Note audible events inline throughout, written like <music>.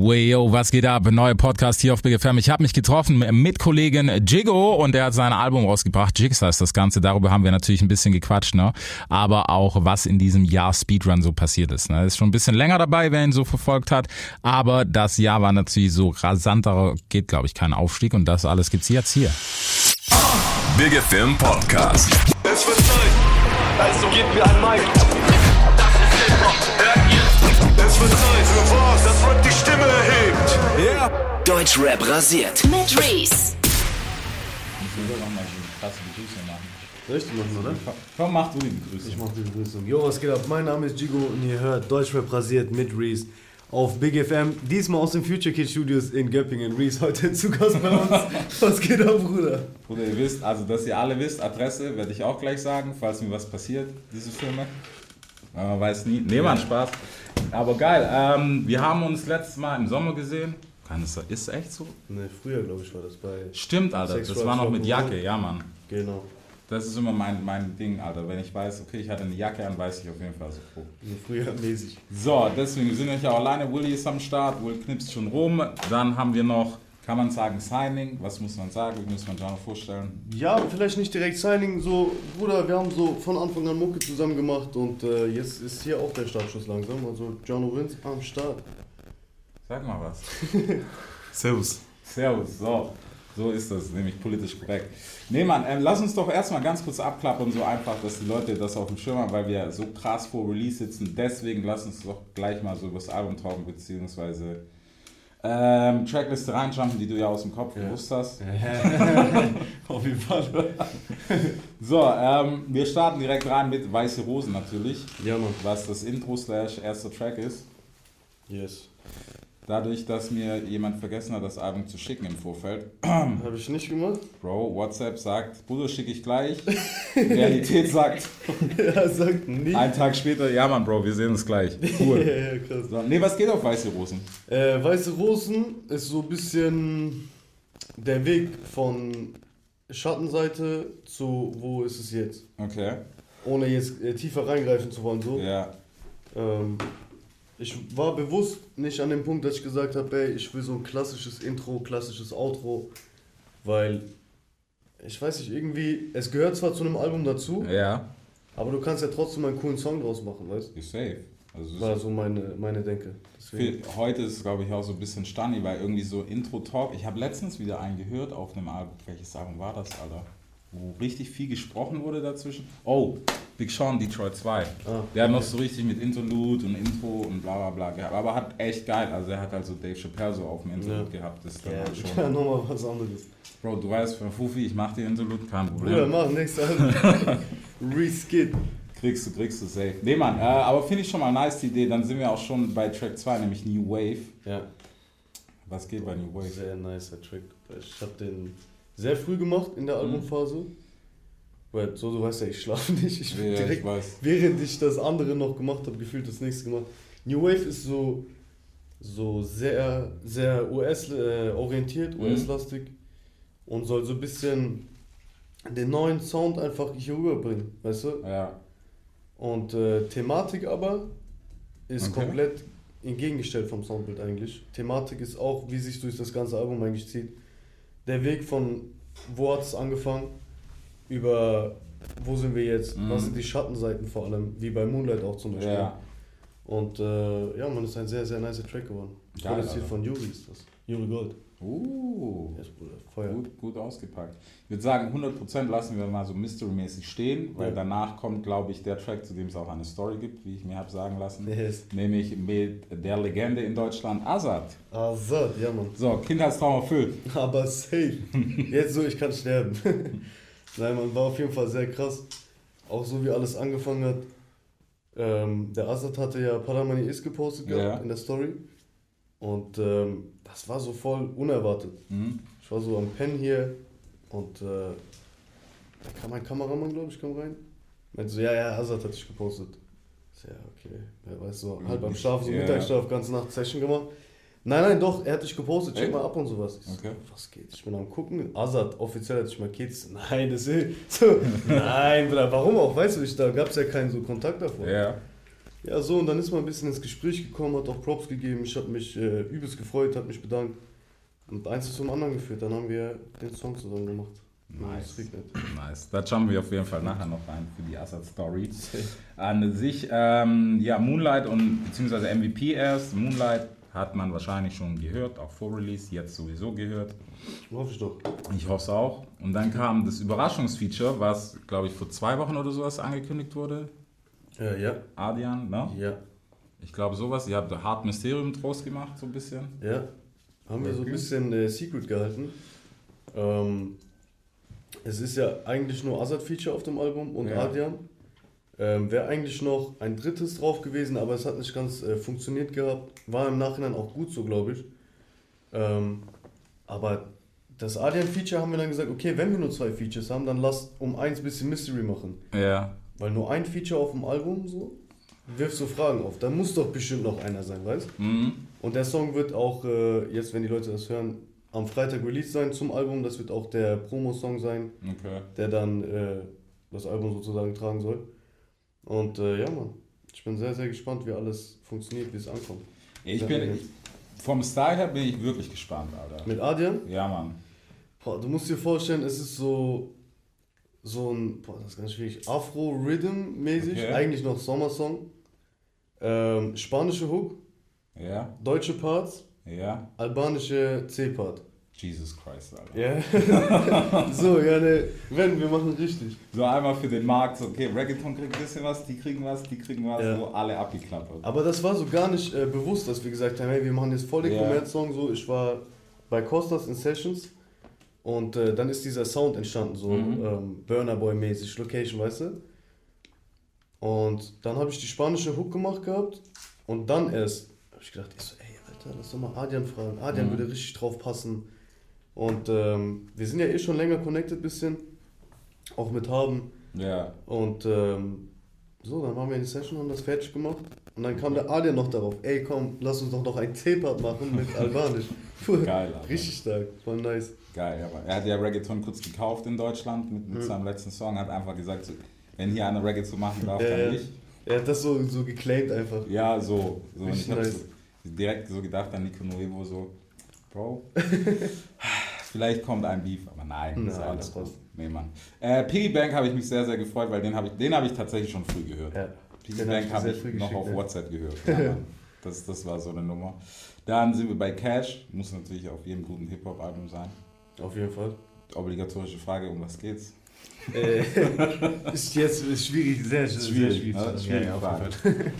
Weyo, was geht ab? Neuer Podcast hier auf Big FM. Ich habe mich getroffen mit Kollegen Jigo und der hat sein Album rausgebracht. Jigs heißt das Ganze. Darüber haben wir natürlich ein bisschen gequatscht, ne? Aber auch, was in diesem Jahr Speedrun so passiert ist. Ne? Ist schon ein bisschen länger dabei, wer ihn so verfolgt hat. Aber das Jahr war natürlich so rasanter, geht glaube ich kein Aufstieg und das alles gibt's jetzt hier. Big FM Podcast. Es wird Zeit, also gebt mir ein Mic. Das ist Hip-Hop, hört ihr? Es wird Zeit die Stimme erhebt. Ja. Deutschrap rasiert. Mit Reese. Richtig machen, oder? Komm, mach du die Begrüßung. Ich mach die Begrüßung. Jo, was geht ab? Mein Name ist Jigo und ihr hört Deutschrap rasiert mit Reese auf Big FM. Diesmal aus den Future Kid Studios in Göppingen. Reese heute zu Gast bei uns. <laughs> was geht ab, Bruder? Bruder, ihr wisst, also dass ihr alle wisst, Adresse werde ich auch gleich sagen, falls mir was passiert, diese Filme. Man weiß nie. Nee, man, Spaß. Aber geil, ähm, wir haben uns letztes Mal im Sommer gesehen. Kann es, ist echt so? Ne, früher, glaube ich, war das bei. Stimmt, Alter. Sex, Das war noch mit. Jacke, ja, Mann. Genau. Das ist immer mein, mein Ding, Alter. Wenn ich weiß, okay, ich hatte eine Jacke an, weiß ich auf jeden Fall so cool. So früher mäßig. So, deswegen sind wir nicht auch alleine. Willy ist am Start, Will knipst schon rum. Dann haben wir noch, kann man sagen, Signing. Was muss man sagen? Wie muss man da noch vorstellen? Ja, vielleicht nicht direkt Signing, so, Bruder, wir haben so von Anfang an Mucke zusammen gemacht und äh, jetzt ist hier auch der Startschuss langsam. Also, John Wins am Start. Sag mal was. <laughs> Servus. Servus, so. So ist das, nämlich politisch korrekt. Nee, Mann, ähm, lass uns doch erstmal ganz kurz abklappern, so einfach, dass die Leute das auf dem Schirm haben, weil wir so krass vor Release sitzen. Deswegen lass uns doch gleich mal so über das Album talken, beziehungsweise ähm, Trackliste reinjumpen, die du ja aus dem Kopf gewusst hast. <laughs> Auf jeden Fall. <laughs> So, ähm, wir starten direkt rein mit Weiße Rosen natürlich, Ja, Mann. was das Intro slash erster Track ist. Yes. Dadurch, dass mir jemand vergessen hat, das Album zu schicken im Vorfeld. <clears throat> Habe ich nicht gemacht? Bro, WhatsApp sagt, Bruder, schicke ich gleich. <laughs> Realität sagt, <laughs> er sagt nicht. einen Tag später, ja Mann, Bro, wir sehen uns gleich. <laughs> Ja, Cool. ja, krass. So, nee, was geht auf Weiße Rosen? Äh, Weiße Rosen ist so ein bisschen der Weg von Schattenseite zu wo ist es jetzt? Okay, Ohne jetzt äh, tiefer reingreifen zu wollen. So. ja. Ähm, ich war bewusst nicht an dem Punkt, dass ich gesagt habe, ey, ich will so ein klassisches Intro, klassisches Outro, weil ich weiß nicht, irgendwie, es gehört zwar zu einem Album dazu, Ja, aber du kannst ja trotzdem einen coolen Song draus machen, weißt ist safe. Also, du? War so meine, meine Denke. Deswegen. Heute ist es, glaube ich, auch so ein bisschen stunny, weil irgendwie so Intro-Talk. Ich habe letztens wieder einen gehört auf einem Album. Welches Album war das, Alter? Wo richtig viel gesprochen wurde dazwischen. Oh, Big Sean, Detroit 2. Ah, Der hat noch so richtig mit Interlude und Intro und bla bla bla gehabt. Aber hat echt geil. Also er hat halt so Dave Chappelle so auf dem Interlude Ja. gehabt. Das Ja, halt <laughs> ja schon. nochmal was anderes. Bro, du weißt, für Fufi, ich mach den Interlude, kein Problem. Bruder, mach nächstes Album. <laughs> Reskid. Kriegst du, kriegst du safe. Nee, Mann, äh, aber finde ich schon mal nice die Idee. Dann sind wir auch schon bei Track 2, nämlich New Wave. Ja, Was geht bei New Wave? sehr nicer Track. Ich habe den sehr früh gemacht in der Albumphase. Weil so, du weißt ja, ich schlafe nicht. Ich Ja, bin ich direkt, weiß. während ich das andere noch gemacht habe, gefühlt das nächste gemacht. New Wave ist so, so sehr, sehr US-orientiert, Mhm. US-lastig und soll so ein bisschen den neuen Sound einfach hier rüberbringen, weißt du? Ja. Und äh, Thematik aber ist Okay. komplett entgegengestellt vom Soundbild eigentlich. Thematik ist auch, wie sich durch das ganze Album eigentlich zieht. Der Weg von wo hat es angefangen, über wo sind wir jetzt, Mhm. was sind die Schattenseiten vor allem, wie bei Moonlight auch zum Beispiel. Ja. Und äh, ja, man ist ein sehr, sehr nicer Track geworden. Geil, Produziert Alter. von Yuri ist das. Yuri Gold. Uh. Bruder. Feuer. Gut, gut ausgepackt. Ich würde sagen, 100% lassen wir mal so mystery-mäßig stehen, weil Ja. danach kommt, glaube ich, der Track, zu dem es auch eine Story gibt, wie ich mir habe sagen lassen. Yes. Nämlich mit der Legende in Deutschland, Azad. Azad, ja Mann. So, Kindheitstraum erfüllt. <laughs> Aber safe. Jetzt so, ich kann sterben. <laughs> Nein, man war auf jeden Fall sehr krass. Auch so wie alles angefangen hat. Ähm, der Azad hatte ja Paramani Is gepostet gehabt Ja. in der Story. Und ähm, das war so voll unerwartet. Mhm. Ich war so am Pen hier und äh, da kam ein Kameramann, glaube ich, kam rein. Meinte so, ja, ja, Azad hat dich gepostet. Ich so, Ja, okay. Wer weiß so, halb am Schlaf, so Ja. Mittagsschlaf, ganze Nacht Session gemacht. Nein, nein, doch, er hat dich gepostet, check mal ab und sowas. Ich so, Okay. Was geht? Ich bin am gucken. Azad, offiziell hat dich markiert. Nein, das ist <laughs> so. Nein, Bruder, warum auch? Weißt du, ich, da gab es ja keinen so Kontakt davor. Ja. Ja, so, und dann ist man ein bisschen ins Gespräch gekommen, hat auch Props gegeben. Ich habe mich äh, übelst gefreut, hat mich bedankt. Und eins ist zum anderen geführt. Dann haben wir den Song zusammen gemacht. Nice. Nice. Da schauen wir auf jeden Fall nachher noch rein für die Assad Story. An sich, ähm, ja, Moonlight und beziehungsweise MVP erst. Moonlight hat man wahrscheinlich schon gehört, auch vor Release, jetzt sowieso gehört. Hoffe ich doch. Ich hoffe es auch. Und dann kam das Überraschungsfeature, was, glaube ich, vor zwei Wochen oder sowas angekündigt wurde. Äh, ja, Adian, ne? ja, Ich glaube sowas. Ihr habt Hard Mysterium draus gemacht, so ein bisschen. ja. Haben wir so ein bisschen äh, Secret gehalten. Ähm, es ist ja eigentlich nur Azad-Feature auf dem Album und Ja. Adrian. Ähm, Wäre eigentlich noch ein drittes drauf gewesen, aber es hat nicht ganz äh, funktioniert gehabt. War im Nachhinein auch gut so, glaube ich. Ähm, aber das Adrian-Feature haben wir dann gesagt, okay, wenn wir nur zwei Features haben, dann lass um eins bisschen Mystery machen. Ja. Weil nur ein Feature auf dem Album so wirft so Fragen auf. Da muss doch bestimmt noch einer sein, weißt Mhm. Und der Song wird auch, äh, jetzt wenn die Leute das hören, am Freitag released sein zum Album. Das wird auch der Promo-Song sein, Okay. der dann äh, das Album sozusagen tragen soll. Und äh, ja, Mann, ich bin sehr, sehr gespannt, wie alles funktioniert, wie es ankommt. Ich bin, ich, vom Style her bin ich wirklich gespannt, Alter. Mit Adrian, Ja, Mann. boah, du musst dir vorstellen, es ist so, so ein, boah, das ist ganz schwierig, Afro-Rhythm-mäßig, Okay. eigentlich noch Sommersong. Ähm, spanische Hook, Ja, deutsche Parts, ja. albanische C-Part. Jesus Christ, Alter. Ja. <laughs> so, ja, ne, wenn, wir machen richtig. So einmal für den Markt, so, okay, Reggaeton kriegt ein bisschen was, die kriegen was, die kriegen was, Ja. so alle abgeklappert. Aber das war so gar nicht äh, bewusst, dass wir gesagt haben, hey, wir machen jetzt voll den Ja. Kommerz-Song. So, ich war bei Costas in Sessions und äh, dann ist dieser Sound entstanden, so Mhm. ähm, Burner Boy-mäßig, Location, weißt du? Und dann habe ich die spanische Hook gemacht gehabt und dann erst habe ich gedacht, ich so, ey, Alter, lass doch mal Adrian fragen. Adrian Mhm. würde richtig drauf passen. Und ähm, wir sind ja eh schon länger connected bisschen, auch mit Haben. Ja, Und ähm, so, dann waren wir in die Session, haben das fertig gemacht. Und dann kam der Adrian noch darauf, ey komm, lass uns doch noch ein T-Part machen mit <laughs> Albanisch. Puh, Geil, Alter. Richtig stark, voll nice. geil. Aber er hat ja Reggaeton kurz gekauft in Deutschland mit, Mhm. mit seinem letzten Song, hat einfach gesagt, so, wenn hier einer Reggaeton machen darf, Ja, dann ja. ich. Er hat das so, so geclaimed einfach. Ja, so. so. Und ich nice. so, direkt so gedacht an Nico Nuevo, so, Bro, <laughs> vielleicht kommt ein Beef, aber nein, ist Nein, alles das gut. Nee, Mann. Äh, Piggy Bank habe ich mich sehr, sehr gefreut, weil den habe ich, den hab ich tatsächlich schon früh gehört. Ja. Piggy Den hab Bank ich habe sehr ich früh noch geschickt, auf. WhatsApp gehört. Ja, das, das war so eine Nummer. Dann sind wir bei Cash, muss natürlich auf jedem guten Hip-Hop-Album sein. Auf jeden Fall. Obligatorische Frage, um was geht's? Äh, <laughs> ist jetzt ist schwierig, sehr, sehr Schwierig, schwierig. ne? Schwierige Ja, Frage. <laughs>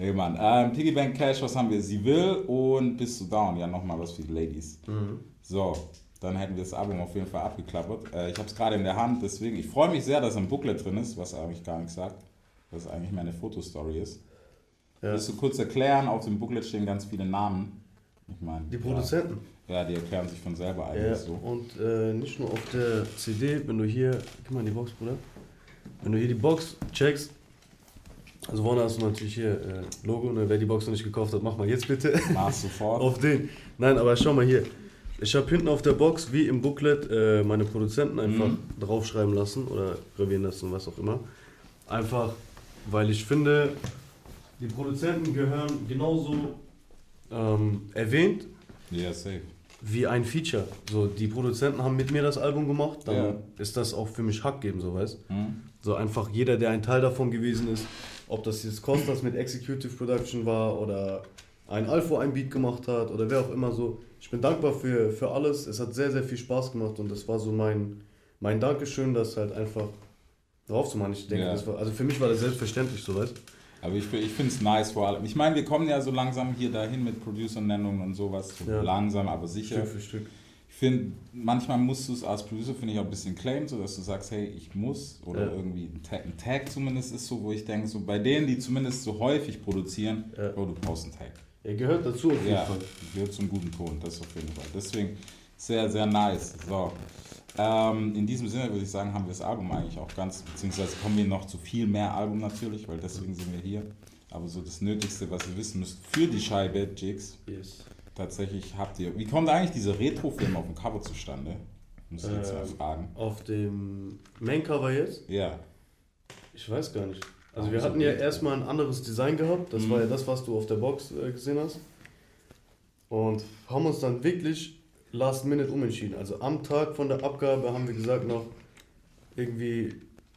Nee, Mann. Ähm, Piggy Bank Cash, was haben wir? Sie will und Bist du down? Ja, nochmal was für die Ladies. Mhm. So, dann hätten wir das Album auf jeden Fall abgeklappert. Äh, ich habe es gerade in der Hand, deswegen, ich freue mich sehr, dass ein Booklet drin ist, was eigentlich gar nichts sagt. Was eigentlich meine Fotostory ist. Ja. Willst du kurz erklären? Auf dem Booklet stehen ganz viele Namen. Ich meine, Die Produzenten. Ja, ja, die erklären sich von selber eigentlich Ja, so. und äh, nicht nur auf der CD, wenn du hier, gib mal in die Box, Bruder. Wenn du hier die Box checkst, also vorne hast du natürlich hier äh, Logo, ne? wer die Box noch nicht gekauft hat, mach mal jetzt bitte. Mach sofort. <laughs> auf den. Nein, aber schau mal hier. Ich habe hinten auf der Box, wie im Booklet, äh, meine Produzenten einfach Mhm. draufschreiben lassen oder gravieren lassen, was auch immer. Einfach, weil ich finde, die Produzenten gehören genauso ähm, erwähnt Ja, safe. wie ein Feature. So, die Produzenten haben mit mir das Album gemacht, dann Ja. ist das auch für mich Hack geben, so weißt Hm? So einfach jeder, der ein Teil davon gewesen ist, ob das jetzt Costas mit Executive Production war oder ein Alpha ein Beat gemacht hat oder wer auch immer so. Ich bin dankbar für, für alles. Es hat sehr, sehr viel Spaß gemacht und das war so mein, mein Dankeschön, das halt einfach drauf zu machen. Ich denke, Ja. das war, also für mich war das selbstverständlich, so weißt Aber ich, ich finde es nice vor allem. Ich meine, wir kommen ja so langsam hier dahin mit Producer-Nennungen und sowas. So Ja. Langsam, aber sicher. Stück für Stück. Ich finde, manchmal musst du es als Producer, finde ich, auch ein bisschen claimen, so dass du sagst, hey, ich muss. Oder Ja. irgendwie ein Tag, ein Tag zumindest ist so, wo ich denke, so bei denen, die zumindest so häufig produzieren, Ja. oh, du brauchst einen Tag. Er gehört dazu auf jeden Ja, Fall. gehört zum guten Ton, das auf jeden Fall. Deswegen sehr, sehr nice. So. Ähm, in diesem Sinne würde ich sagen, haben wir das Album eigentlich auch ganz, beziehungsweise kommen wir noch zu viel mehr Album natürlich, weil deswegen sind wir hier. Aber so das Nötigste, was ihr wissen müsst für die Scheibe, Jigs, Yes. tatsächlich habt ihr. Wie kommt eigentlich dieser Retro-Film auf dem Cover zustande? Muss ich jetzt mal Ähm, fragen. Auf dem Maincover jetzt? Ja. Ich weiß gar nicht. Also wir hatten ja erstmal ein anderes Design gehabt. Das war ja das, was du auf der Box äh, gesehen hast. Und haben uns dann wirklich last minute umentschieden. Also am Tag von der Abgabe haben wir gesagt noch, irgendwie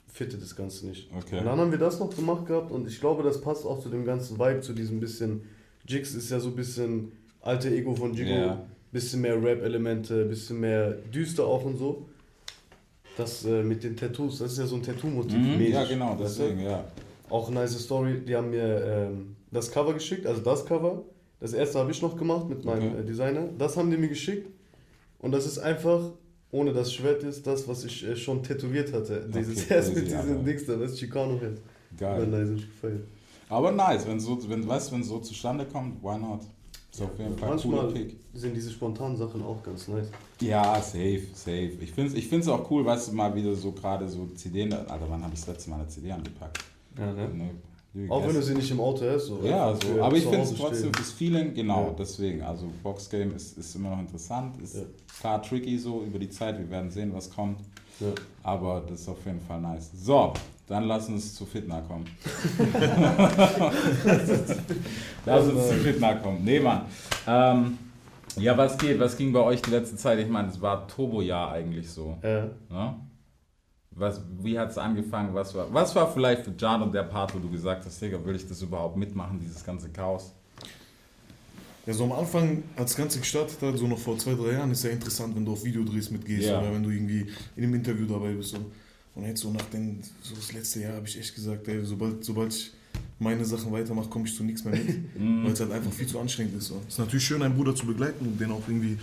fittet das Ganze nicht. Okay. Und dann haben wir das noch gemacht gehabt und ich glaube, das passt auch zu dem ganzen Vibe, zu diesem bisschen, Jigs ist ja so ein bisschen alte Ego von Jigo, Ja. bisschen mehr Rap-Elemente, bisschen mehr düster auch und so. Das äh, mit den Tattoos, das ist ja so ein Tattoo-Motiv. Mhm, ja, genau, deswegen, ja. Auch eine nice Story, die haben mir ähm, das Cover geschickt, also das Cover. Das erste habe ich noch gemacht mit meinem Okay. äh, Designer. Das haben die mir geschickt. Und das ist einfach, ohne das Schwert ist, das, was ich äh, schon tätowiert hatte. Dieses Okay, erst mit diesem. Dings da, das Chicano. War Geil. nice, hab ich gefeiert. Aber nice, wenn so, wenn, weißt wenn so zustande kommt, why not? Ist auf jeden Fall ein cooler Manchmal sind diese spontanen Sachen auch ganz nice. Ja, safe, safe. Ich finde es ich find's auch cool, weißt du, mal wieder so gerade so CD, Alter, wann habe ich das letzte Mal eine CD angepackt? Ja, ne? Ne? Auch wenn du sie nicht im Auto hast. So Ja, so. für aber ich finde es trotzdem, stehen. das Feeling, genau, Ja. deswegen. Also Boxgame ist, ist immer noch interessant, ist Ja. klar tricky so über die Zeit, wir werden sehen, was kommt. Ja. Aber das ist auf jeden Fall nice. So, dann lass uns zu Fitna kommen. <laughs> lass uns zu Fitna kommen. Nee, Mann. Ähm, ja, was geht? Was ging bei euch die letzte Zeit? Ich meine, es war Turbo-Jahr eigentlich so. Ja. Ne? Was, wie hat es angefangen? Was war, was war vielleicht für Jan und der Part, wo du gesagt hast, Digga, will ich das überhaupt mitmachen, dieses ganze Chaos? Ja, so am Anfang, als das Ganze gestartet hat, so noch vor zwei, drei Jahren, ist ja interessant, wenn du auf Videodrehs mitgehst Ja. oder wenn du irgendwie in einem Interview dabei bist. Und, und jetzt so nach den, so das letzte Jahr habe ich echt gesagt, ey, sobald, sobald ich meine Sachen weitermache, komme ich zu nichts mehr mit, <laughs> weil es halt einfach viel zu anstrengend ist. So. Es ist natürlich schön, einen Bruder zu begleiten und den auch irgendwie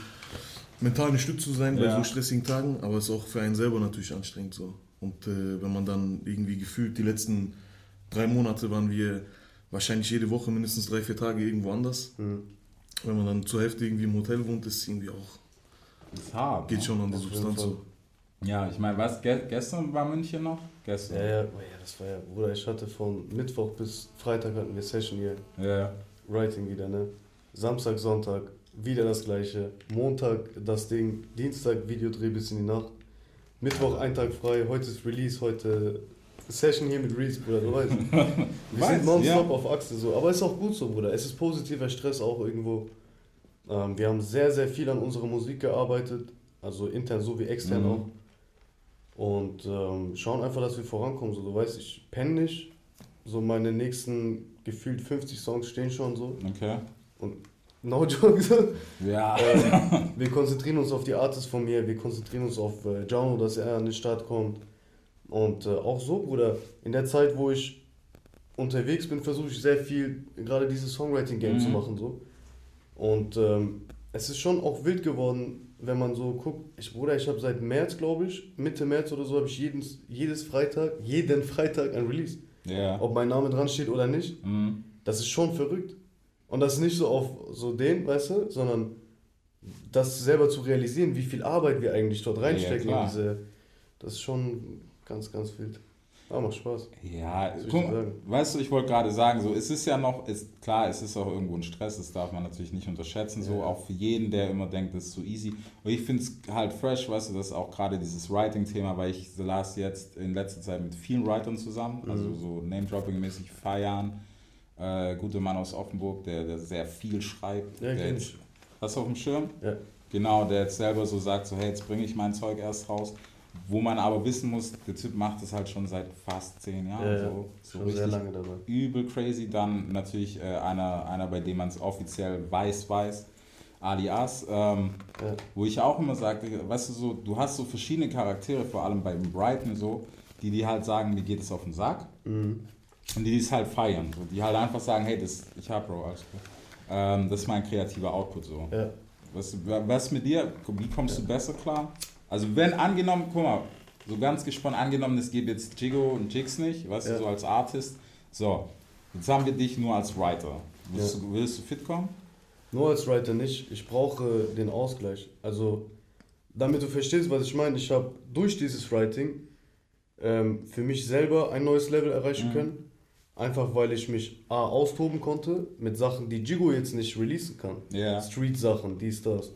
mental eine Stütze zu sein bei Ja. so stressigen Tagen, aber es ist auch für einen selber natürlich anstrengend so. Und äh, wenn man dann irgendwie gefühlt die letzten drei Monate waren wir wahrscheinlich jede Woche mindestens drei, vier Tage irgendwo anders. Wenn man dann zur Hälfte irgendwie im Hotel wohnt, ist es irgendwie auch, Ist hart. geht ne? schon an die Substanz so. Ja, ich meine, was, ge gestern war München noch? Gestern. Ja, ja, oh ja, das war ja, Bruder, ich hatte von Mittwoch bis Freitag hatten wir Session hier, Ja, ja. Writing wieder, ne? Samstag, Sonntag, wieder das gleiche. Montag das Ding, Dienstag Videodreh bis in die Nacht. Mittwoch ein Tag frei, heute ist Release, heute Session hier mit Reese, Bruder, du weißt. <laughs> Wir Weiß, sind nonstop ja. auf Achse so, aber ist auch gut so, Bruder. Es ist positiver Stress auch irgendwo. Ähm, wir haben sehr, sehr viel an unserer Musik gearbeitet, also intern so wie extern Mhm. auch. Und ähm, schauen einfach, dass wir vorankommen. So, du weißt, ich penne nicht. So meine nächsten gefühlt 50 Songs stehen schon so. Okay. No joke. Ja. <laughs> Ähm, wir konzentrieren uns auf die Artists von mir, wir konzentrieren uns auf äh, Jano, dass er an den Start kommt. Und äh, auch so, Bruder, in der Zeit, wo ich unterwegs bin, versuche ich sehr viel, gerade dieses Songwriting-Game Mhm. zu machen. So. Und ähm, es ist schon auch wild geworden, wenn man so guckt. Ich, Bruder, ich habe seit März, glaube ich, Mitte März oder so, habe ich jeden, jedes Freitag, jeden Freitag ein Release. Ja. Ob mein Name dran steht oder nicht. Mhm. Das ist schon verrückt. Und das nicht so auf so den, weißt du, sondern das selber zu realisieren, wie viel Arbeit wir eigentlich dort reinstecken klar. in diese. Das ist schon ganz, ganz wild. Aber macht Spaß. Ja, guck, weißt du, ich wollte gerade sagen, so, es ist ja noch, ist, klar, es ist auch irgendwo ein Stress, das darf man natürlich nicht unterschätzen, so, auch für jeden, der immer denkt, das ist so easy. Und ich finde es halt fresh, weißt du, das ist auch gerade dieses Writing-Thema, weil ich las jetzt in letzter Zeit mit vielen Writern zusammen, Mhm. also so Name-Dropping-mäßig feiern, äh, guter Mann aus Offenburg, der, der sehr viel schreibt. Ja, der jetzt, hast du auf dem Schirm? Ja. Genau, der jetzt selber so sagt, so hey, jetzt bringe ich mein Zeug erst raus. Wo man aber wissen muss, der Typ macht das halt schon seit fast zehn Jahren. Ja, so, so Schon sehr lange dabei. übel crazy. Dann natürlich äh, einer, einer, bei dem man es offiziell weiß, weiß, alias. Ähm, Ja. Wo ich auch immer sagte, weißt du so, du hast so verschiedene Charaktere, vor allem beim Brighton so, die die halt sagen, mir geht es auf den Sack. Mhm. Und die es halt feiern. So, die halt einfach sagen, hey, das, ich hab Bro, alles gut. Ähm, das ist mein kreativer Output so. Ja. Was, was mit dir? Wie kommst du besser klar? Also wenn angenommen, guck mal, so ganz gespannt angenommen, es gibt jetzt Jigo und Jigs nicht, weißt Ja. du, so als Artist. So, jetzt haben wir dich nur als Writer. Willst, Ja. du, willst du fit kommen? Nur als Writer nicht. Ich brauche den Ausgleich. Also, damit du verstehst, was ich meine, ich habe durch dieses Writing ähm, für mich selber ein neues Level erreichen Mhm. können. Einfach weil ich mich A, austoben konnte mit Sachen, die Jigo jetzt nicht releasen kann. Ja. Street-Sachen, dies, das.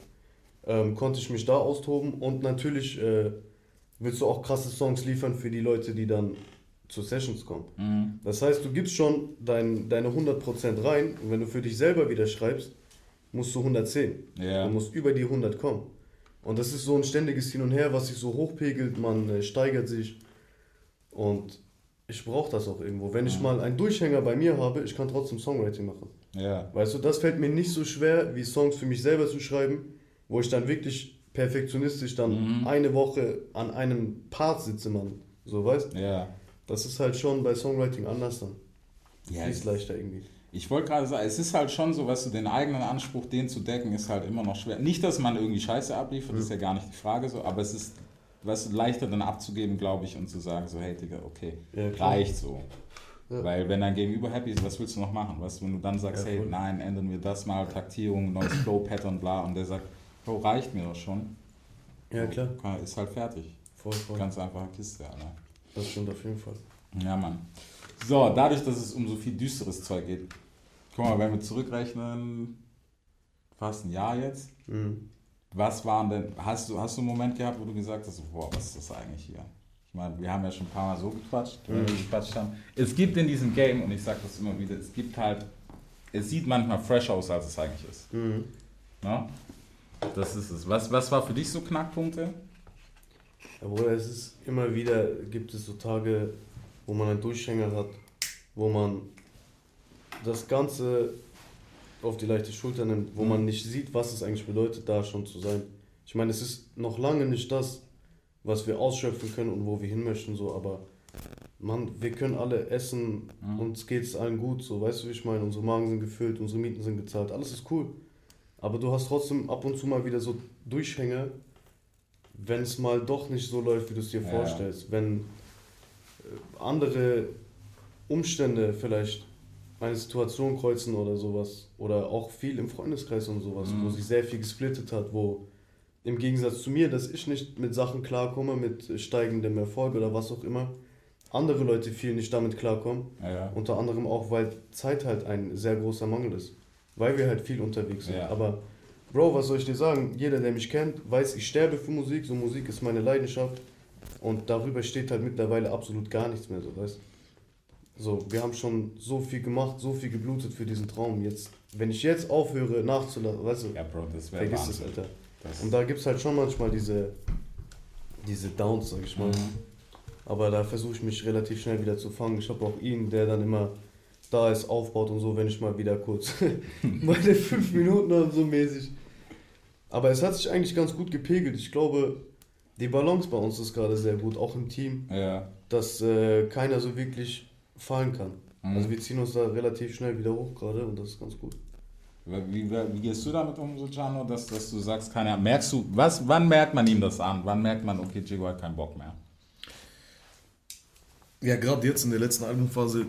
Ähm, konnte ich mich da austoben und natürlich äh, willst du auch krasse Songs liefern für die Leute, die dann zu Sessions kommen. Mhm. Das heißt, du gibst schon dein, deine 100% rein und wenn du für dich selber wieder schreibst, musst du 110. Ja. Du musst über die 100 kommen. Und das ist so ein ständiges Hin und Her, was sich so hochpegelt, man äh, steigert sich. Und ich brauche das auch irgendwo. Wenn ich mal einen Durchhänger bei mir habe, ich kann trotzdem Songwriting machen. Ja. Weißt du, das fällt mir nicht so schwer, wie Songs für mich selber zu schreiben, wo ich dann wirklich perfektionistisch dann eine Woche an einem Part sitze, man. So, weißt Ja. Das ist halt schon bei Songwriting anders dann. Ja, Ist leichter irgendwie. Ich wollte gerade sagen, es ist halt schon so, weißt du, den eigenen Anspruch, den zu decken, ist halt immer noch schwer. Nicht, dass man irgendwie Scheiße abliefert, das ist ja gar nicht die Frage so, aber es ist, weißt du, leichter dann abzugeben, glaube ich, und zu sagen so, hey Digga, okay, Ja, reicht so. Ja. Weil wenn dein Gegenüber happy ist, was willst du noch machen? Weißt du, wenn du dann sagst, Ja, hey, nein, ändern wir das mal, Taktierung, neues <clears throat> Flow-Pattern, bla, und der sagt, Bro, reicht mir doch schon. Ja, klar. Ist halt fertig. Voll, voll. Ganz einfache Kiste, Alter. Das stimmt auf jeden Fall. Ja, Mann. So, dadurch, dass es um so viel düsteres Zeug geht. Guck mal, wenn wir zurückrechnen, fast ein Jahr jetzt. Mhm. Was waren denn, hast du, hast du einen Moment gehabt, wo du gesagt hast, boah, was ist das eigentlich hier? Ich meine, wir haben ja schon ein paar Mal so gequatscht, wenn wir gequatscht haben. Es gibt in diesem Game, und ich sage das immer wieder, es gibt halt, es sieht manchmal fresh aus, als es eigentlich ist. Mhm. Ne? Das ist es. Was, was war für dich so Knackpunkte? Ja, Bruder, es ist immer wieder, gibt es so Tage, wo man einen Durchhänger hat, wo man das Ganze auf die leichte Schulter nimmt, wo man nicht sieht, was es eigentlich bedeutet, da schon zu sein. Ich meine, es ist noch lange nicht das, was wir ausschöpfen können und wo wir hin möchten, so, aber man, wir können alle essen, uns geht es allen gut, so, weißt du, wie ich meine, unsere Magen sind gefüllt, unsere Mieten sind gezahlt, alles ist cool. Aber du hast trotzdem ab und zu mal wieder so Durchhänge, wenn es mal doch nicht so läuft, wie du es dir Ja. vorstellst, wenn äh, andere Umstände vielleicht eine Situation kreuzen oder sowas oder auch viel im Freundeskreis und sowas, wo sich sehr viel gesplittet hat, wo im Gegensatz zu mir, dass ich nicht mit Sachen klarkomme, mit steigendem Erfolg oder was auch immer, andere Leute viel nicht damit klarkommen. Ja, ja. Unter anderem auch, weil Zeit halt ein sehr großer Mangel ist. Weil wir halt viel unterwegs sind. Ja. Aber, Bro, was soll ich dir sagen? Jeder, der mich kennt, weiß, ich sterbe für Musik. So Musik ist meine Leidenschaft. Und darüber steht halt mittlerweile absolut gar nichts mehr, so, weißt So, wir haben schon so viel gemacht, so viel geblutet für diesen Traum. Jetzt, wenn ich jetzt aufhöre nachzulassen, weißt du, Ja, Bro, das wäre vergiss es. Alter. Das- Und da gibt es halt schon manchmal diese, diese Downs, sag ich mal. Mhm. Aber da versuche ich mich relativ schnell wieder zu fangen. Ich habe auch ihn, der dann immer da ist, aufbaut und so, wenn ich mal wieder kurz <laughs> meine fünf Minuten und so mäßig. Aber es hat sich eigentlich ganz gut gepegelt. Ich glaube, die Balance bei uns ist gerade sehr gut, auch im Team, Ja. dass äh, keiner so wirklich fallen kann. Mhm. Also wir ziehen uns da relativ schnell wieder hoch gerade und das ist ganz gut. Wie, wie, wie gehst du damit um, so Giano, dass, dass du sagst, keine Ahnung, merkst du, was, wann merkt man ihm das an? Wann merkt man, okay, Jigo hat keinen Bock mehr? Ja, gerade jetzt in der letzten Albumphase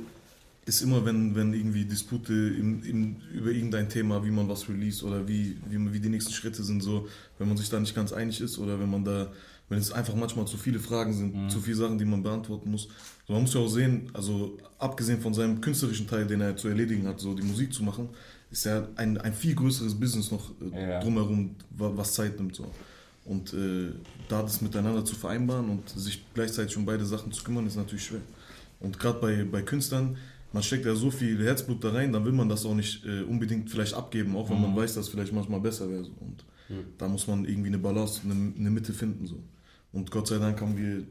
ist immer, wenn, wenn irgendwie Dispute im, im, über irgendein Thema, wie man was release oder wie, wie, wie die nächsten Schritte sind, so, wenn man sich da nicht ganz einig ist oder wenn man da, wenn es einfach manchmal zu viele Fragen sind, zu viele Sachen, die man beantworten muss. So, man muss ja auch sehen, also abgesehen von seinem künstlerischen Teil, den er zu erledigen hat, so die Musik zu machen, ist ja ein, ein viel größeres Business noch äh, Ja. drumherum, wa- was Zeit nimmt. So. Und äh, da das miteinander zu vereinbaren und sich gleichzeitig um beide Sachen zu kümmern, ist natürlich schwer. Und gerade bei, bei Künstlern, man steckt ja so viel Herzblut da rein, dann will man das auch nicht äh, unbedingt vielleicht abgeben, auch wenn man weiß, dass es vielleicht manchmal besser wäre. So. Und da muss man irgendwie eine Balance, eine, eine Mitte finden. So. Und Gott sei Dank haben wir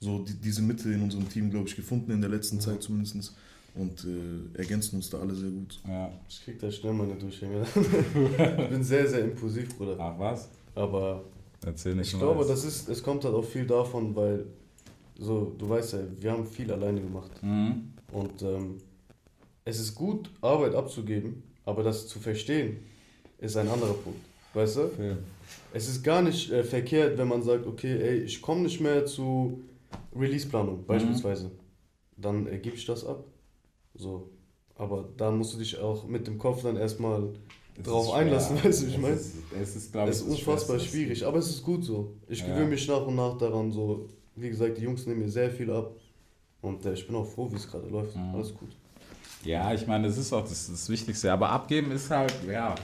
so die, diese Mitte in unserem Team, glaube ich, gefunden, in der letzten Zeit zumindest. Und äh, ergänzen uns da alle sehr gut. Ja. Ich krieg da schnell meine Durchhänge. <laughs> ich bin sehr, sehr impulsiv, Bruder. Ach was? Aber Erzähl nicht Ich glaube, das ist, es kommt halt auch viel davon, weil, so, du weißt ja, wir haben viel alleine gemacht. Mhm. Und ähm, es ist gut, Arbeit abzugeben, aber das zu verstehen, ist ein anderer Punkt. Weißt du? Film. Es ist gar nicht äh, verkehrt, wenn man sagt, okay, ey, ich komme nicht mehr zu Release-Planung, beispielsweise. Dann äh, gebe ich das ab. So. Aber da musst du dich auch mit dem Kopf dann erstmal Es drauf ist einlassen, <laughs> weißt du, wie ich Es meine? ist- Es ist, glaube ich, ist das unfassbar schwierig, aber es ist gut so. Ich Ja. gewöhne mich nach und nach daran. So, wie gesagt, die Jungs nehmen mir sehr viel ab. Und äh, ich bin auch froh, wie es gerade läuft. Mhm. Alles gut. Ja, ich meine, das ist auch das, das Wichtigste. Aber abgeben ist halt, ja,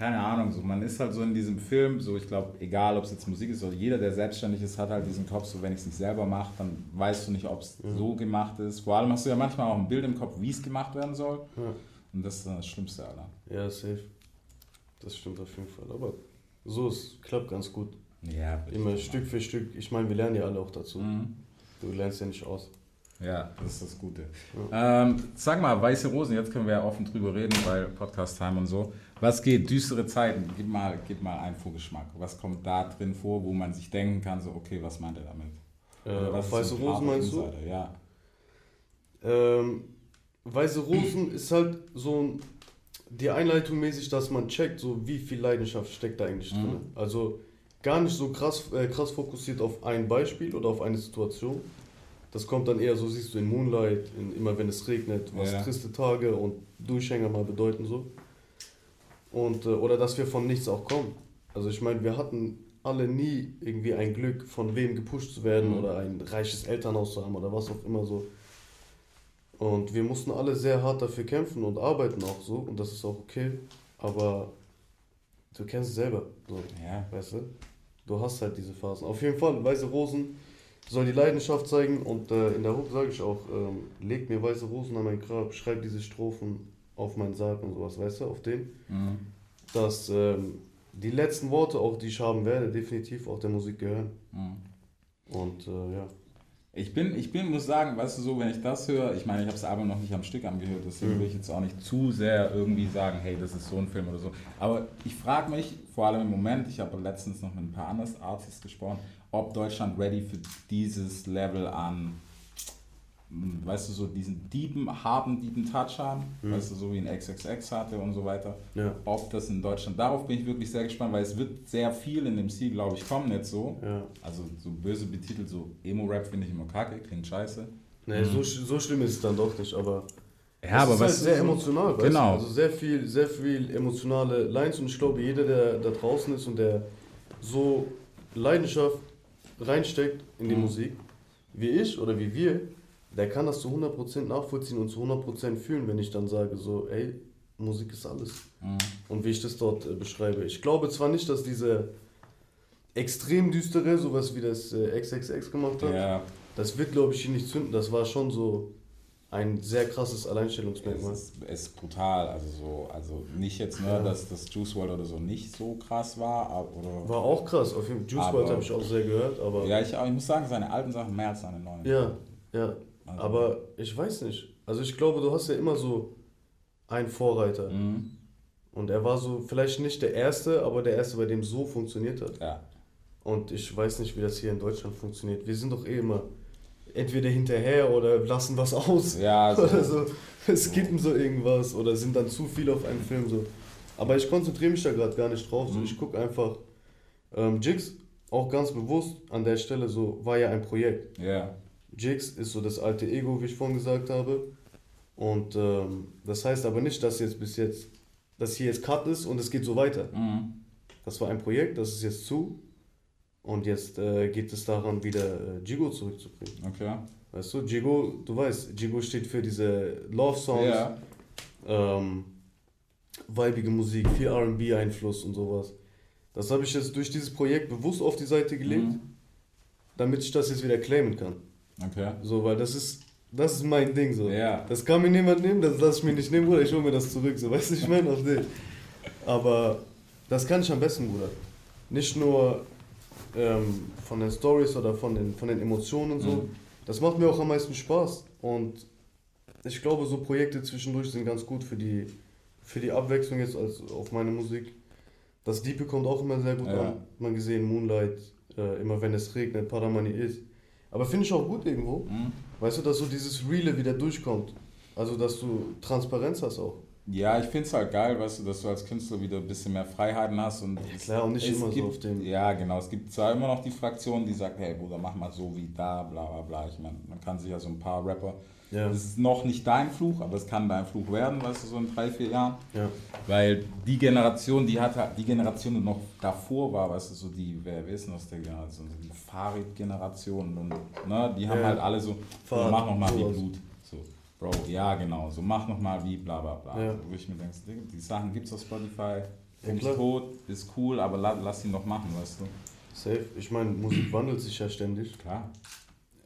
keine Ahnung, so man ist halt so in diesem Film, so ich glaube, egal ob es jetzt Musik ist oder jeder, der selbstständig ist, hat halt diesen Kopf, so wenn ich es nicht selber mache, dann weißt du nicht, ob es so gemacht ist. Vor allem hast du ja manchmal auch ein Bild im Kopf, wie es gemacht werden soll. Ja. Und das ist dann das Schlimmste, Alter. Ja, safe. Das stimmt auf jeden Fall. Aber so, es klappt ganz gut. Ja, Immer Stück für Stück. Ich meine, wir lernen ja alle auch dazu. Mhm. Du lernst ja nicht aus. Ja, das ist das Gute. Ähm, sag mal, Weiße Rosen, jetzt können wir ja offen drüber reden, weil Podcast-Time und so. Was geht? Düstere Zeiten. Gib mal, gib mal einen Vorgeschmack. Was kommt da drin vor, wo man sich denken kann, so, okay, was meint er damit? Äh, was Weiße Rosen meinst du? Insider? Ja. Ähm, Weiße Rosen ist halt so ein- die Einleitung mäßig, dass man checkt, so wie viel Leidenschaft steckt da eigentlich drin. Also gar nicht so krass, äh, krass fokussiert auf ein Beispiel oder auf eine Situation. Das kommt dann eher so, siehst du in Moonlight, in, immer wenn es regnet, was Ja. triste Tage und Durchhänger mal bedeuten so. Und, äh, oder dass wir von nichts auch kommen. Also ich meine, wir hatten alle nie irgendwie ein Glück, von wem gepusht zu werden Mhm. oder ein reiches Elternhaus zu haben oder was auch immer so. Und wir mussten alle sehr hart dafür kämpfen und arbeiten auch so und das ist auch okay. Aber du kennst es selber, so, Ja. weißt du? Du hast halt diese Phasen. Auf jeden Fall, Weiße Rosen soll die Leidenschaft zeigen und äh, in der Hook sage ich auch, ähm, leg mir weiße Rosen an mein Grab, schreib diese Strophen auf meinen Sarg und sowas, weißt du, auf den. Mhm. Dass ähm, die letzten Worte, auch die ich haben werde, definitiv auch der Musik gehören. Mhm. Und äh, ja. Ich bin, ich bin, muss sagen, weißt du so, wenn ich das höre, ich meine, ich habe das Album noch nicht am Stück angehört, deswegen will ich jetzt auch nicht zu sehr irgendwie sagen, hey, das ist so ein Film oder so. Aber ich frage mich, vor allem im Moment, ich habe letztens noch mit ein paar anderen Artists gesprochen, ob Deutschland ready für dieses Level an, weißt du, so diesen deepen, harten, deepen Touch haben, weißt du, so wie ein XXX hatte und so weiter. Ja. Ob das in Deutschland, darauf bin ich wirklich sehr gespannt, weil es wird sehr viel in dem Stil, glaube ich, kommen jetzt so. Ja. Also so böse betitelt, so Emo-Rap finde ich immer kacke, klingt scheiße. Nee, so, sch- so schlimm ist es dann doch nicht, aber Ja, es ist halt sehr emotional, weißt Genau. du? Also sehr viel, sehr viel emotionale Lines und ich glaube, jeder, der da draußen ist und der so Leidenschaft reinsteckt in die Mhm. Musik, wie ich oder wie wir, der kann das zu 100% nachvollziehen und zu 100% fühlen, wenn ich dann sage so, ey, Musik ist alles. Mhm. Und wie ich das dort äh, beschreibe. Ich glaube zwar nicht, dass diese extrem düstere, sowas wie das äh, XXX gemacht hat, Ja, das wird, glaube ich, hier nicht zünden. Das war schon so ein sehr krasses es Alleinstellungsmerkmal. ist, es ist brutal. Also so, also nicht jetzt nur, dass das Juice WRLD oder so nicht so krass war, aber, oder. War auch krass. Auf jeden Fall. Juice WRLD habe ich auch sehr gehört, aber Ja, ich, aber ich muss sagen, seine alten Sachen mehr als seine neuen. ja, ja. Also- Aber ich weiß nicht. Also ich glaube, du hast ja immer so einen Vorreiter. Mhm. Und er war so vielleicht nicht der Erste, aber der Erste, bei dem so funktioniert hat. Ja. Und ich weiß nicht, wie das hier in Deutschland funktioniert. Wir sind doch eh immer entweder hinterher oder lassen was aus. Ja, <laughs> so. Oder so. Skippen so irgendwas oder sind dann zu viel auf einen Film so. Aber ich konzentriere mich da gerade gar nicht drauf. So. Mhm. Ich gucke einfach. Ähm, Jigs, auch ganz bewusst an der Stelle so, war ja ein Projekt. Ja. Jigs ist so das alte Ego, wie ich vorhin gesagt habe. Und ähm, das heißt aber nicht, dass jetzt bis jetzt, dass hier jetzt Cut ist und es geht so weiter. Mhm. Das war ein Projekt, das ist jetzt zu. Und jetzt äh, geht es daran, wieder äh, Jigo zurückzubringen. Okay. Weißt du, Jigo, du weißt, Jigo steht für diese Love-Songs, Ja. ähm, weibige Musik, viel RB-Einfluss und sowas. Das habe ich jetzt durch dieses Projekt bewusst auf die Seite gelegt, Mhm. damit ich das jetzt wieder claimen kann. Okay. So, weil das ist, das ist mein Ding so. Ja. Das kann mir niemand nehmen, das lasse ich mir nicht nehmen, Bruder, ich hole mir das zurück, so, <laughs> weißt du, ich meine auf den. Aber das kann ich am besten, Bruder. Nicht nur ähm, von den Stories oder von den, von den Emotionen und so. Mhm. Das macht mir auch am meisten Spaß. Und ich glaube, so Projekte zwischendurch sind ganz gut für die, für die Abwechslung jetzt als auf meine Musik. Das Diepe kommt auch immer sehr gut Ja. an. Man gesehen, Moonlight, äh, immer wenn es regnet, Paramani ist. Aber finde ich auch gut irgendwo. Mhm. Weißt du, dass so dieses Reale wieder durchkommt. Also, dass du Transparenz hast auch. Ja, ich finde es halt geil, weißt du, dass du als Künstler wieder ein bisschen mehr Freiheiten hast und klar, und nicht es immer so gibt, auf dem- Ja, genau. Es gibt zwar immer noch die Fraktion, die sagt, hey Bruder, mach mal so wie da, bla bla bla. Ich meine, man kann sich ja so ein paar Rapper. Ja. Das ist noch nicht dein Fluch, aber es kann dein Fluch werden, weißt du, so in drei, vier Jahren. Ja. Weil die Generation, die hat halt- die Generation, die noch davor war, weißt du, so die, wer, wer ist denn aus der Generation? So die Farid-Generation und ne, die haben Ja. halt alle so, Fahrrad, mach noch mal wie. Blut. So, Bro, ja genau, so mach noch mal wie bla bla bla. Ja. Wo ich mir denke, die Sachen gibt's auf Spotify, Punkt klar. tot, ist cool, aber la, lass ihn doch machen, weißt du. Safe. Ich meine, Musik wandelt sich ja ständig. Klar.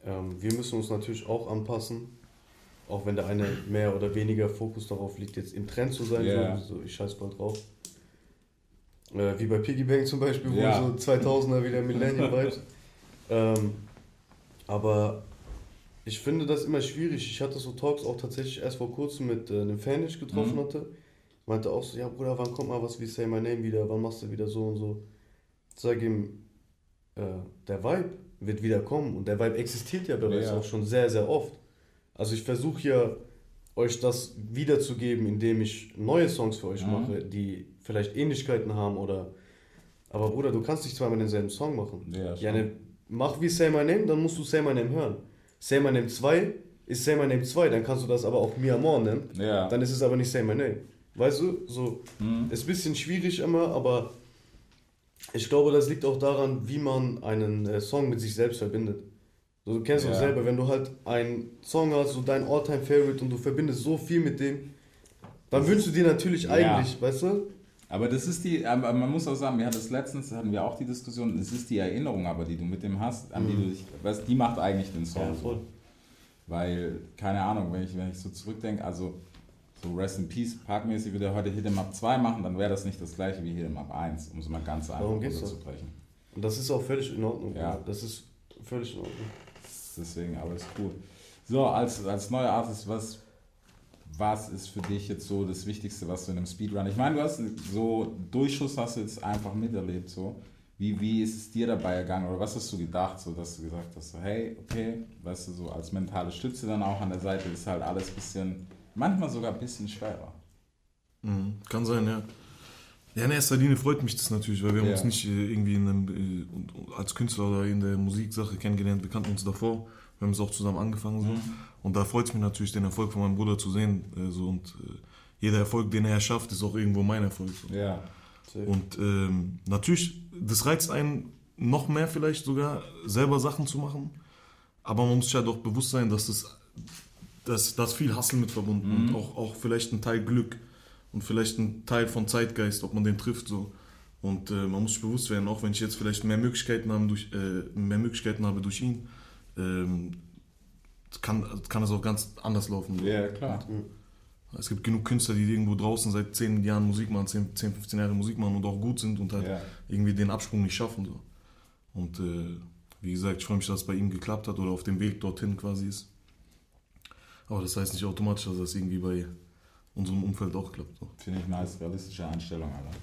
Ähm, wir müssen uns natürlich auch anpassen. Auch wenn der eine mehr oder weniger Fokus darauf liegt, jetzt im Trend zu sein. Ja. So, so, ich scheiß voll drauf. Äh, wie bei Piggy Bank zum Beispiel, wo Ja. so 2000er wieder Millennium-Vibes. <laughs> ähm, aber ich finde das immer schwierig. Ich hatte so Talks auch tatsächlich erst vor kurzem mit äh, einem Fan, den ich getroffen Mhm. hatte. Meinte auch so, ja Bruder, wann kommt mal was wie Say My Name wieder? Wann machst du wieder so und so? Ich sag ihm, äh, der Vibe wird wieder kommen und der Vibe existiert ja bereits Ja. auch schon sehr, sehr oft. Also ich versuche ja euch das wiederzugeben, indem ich neue Songs für euch Mhm. mache, die vielleicht Ähnlichkeiten haben oder aber Bruder, du kannst nicht zweimal denselben Song machen. Ja. Ja, ne, mach wie Say My Name, dann musst du Say My Name hören. Say My Name 2 ist Say My Name 2, dann kannst du das aber auch Mia More nennen. Ja. Dann ist es aber nicht Say My Name. Weißt du, so, Mhm. ist ein bisschen schwierig immer, aber ich glaube, das liegt auch daran, wie man einen äh, Song mit sich selbst verbindet. So, du kennst Ja. doch selber, wenn du halt einen Song hast, so dein All-Time-Favorite und du verbindest so viel mit dem, dann wünschst du dir natürlich Ja. eigentlich, weißt du? Aber das ist die, aber man muss auch sagen, wir hatten das letztens, hatten wir auch die Diskussion, es ist die Erinnerung aber, die du mit dem hast, an die du dich, weißt, die macht eigentlich den Song. Mhm. Ja, voll. Weil, keine Ahnung, wenn ich, wenn ich so zurückdenke, also so Rest in Peace, parkmäßig würde er heute Hit 'em Up 2 machen, dann wäre das nicht das gleiche wie Hit 'em Up 1, um es mal ganz einfach doch. runterzubrechen. Und das ist auch völlig in Ordnung. Ja. Das ist völlig in Ordnung. Deswegen, ist cool. So, als, als neuer Artist, was, was ist für dich jetzt so das Wichtigste, was du in einem Speedrun? Ich meine, du hast so Durchschuss hast du jetzt einfach miterlebt, so. Wie, wie ist es dir dabei ergangen oder was hast du gedacht, so dass du gesagt hast, so, hey, okay, weißt du, so als mentale Stütze dann auch an der Seite ist halt alles ein bisschen, manchmal sogar ein bisschen schwerer. Mhm, kann sein, ja. Ja, in erster Linie freut mich das natürlich, weil wir haben Ja. uns nicht äh, irgendwie in einem, äh, als Künstler oder in der Musiksache kennengelernt. Wir kannten uns davor, wir haben es auch zusammen angefangen. So. Und da freut es mich natürlich, den Erfolg von meinem Bruder zu sehen. Äh, so, und jeder Erfolg, den er schafft, ist auch irgendwo mein Erfolg. So. Ja. Und ähm, natürlich, das reizt einen noch mehr vielleicht sogar, selber Sachen zu machen. Aber man muss sich halt auch bewusst sein, dass das, dass, das viel Hassel mit verbunden und auch, auch vielleicht ein Teil Glück und vielleicht ein Teil von Zeitgeist, ob man den trifft. So. Und äh, man muss sich bewusst werden, auch wenn ich jetzt vielleicht mehr Möglichkeiten habe durch, äh, mehr Möglichkeiten habe durch ihn, ähm, kann, kann es auch ganz anders laufen. So. Ja, klar. Es gibt genug Künstler, die irgendwo draußen seit 10 Jahren Musik machen, 10, 10 15 Jahre Musik machen und auch gut sind und halt Ja. irgendwie den Absprung nicht schaffen. So. Und äh, wie gesagt, ich freue mich, dass es bei ihm geklappt hat oder auf dem Weg dorthin quasi ist. Aber das heißt nicht automatisch, dass das irgendwie bei unserem Umfeld auch klappt. So. Finde ich nice, realistische Einstellung, Alter.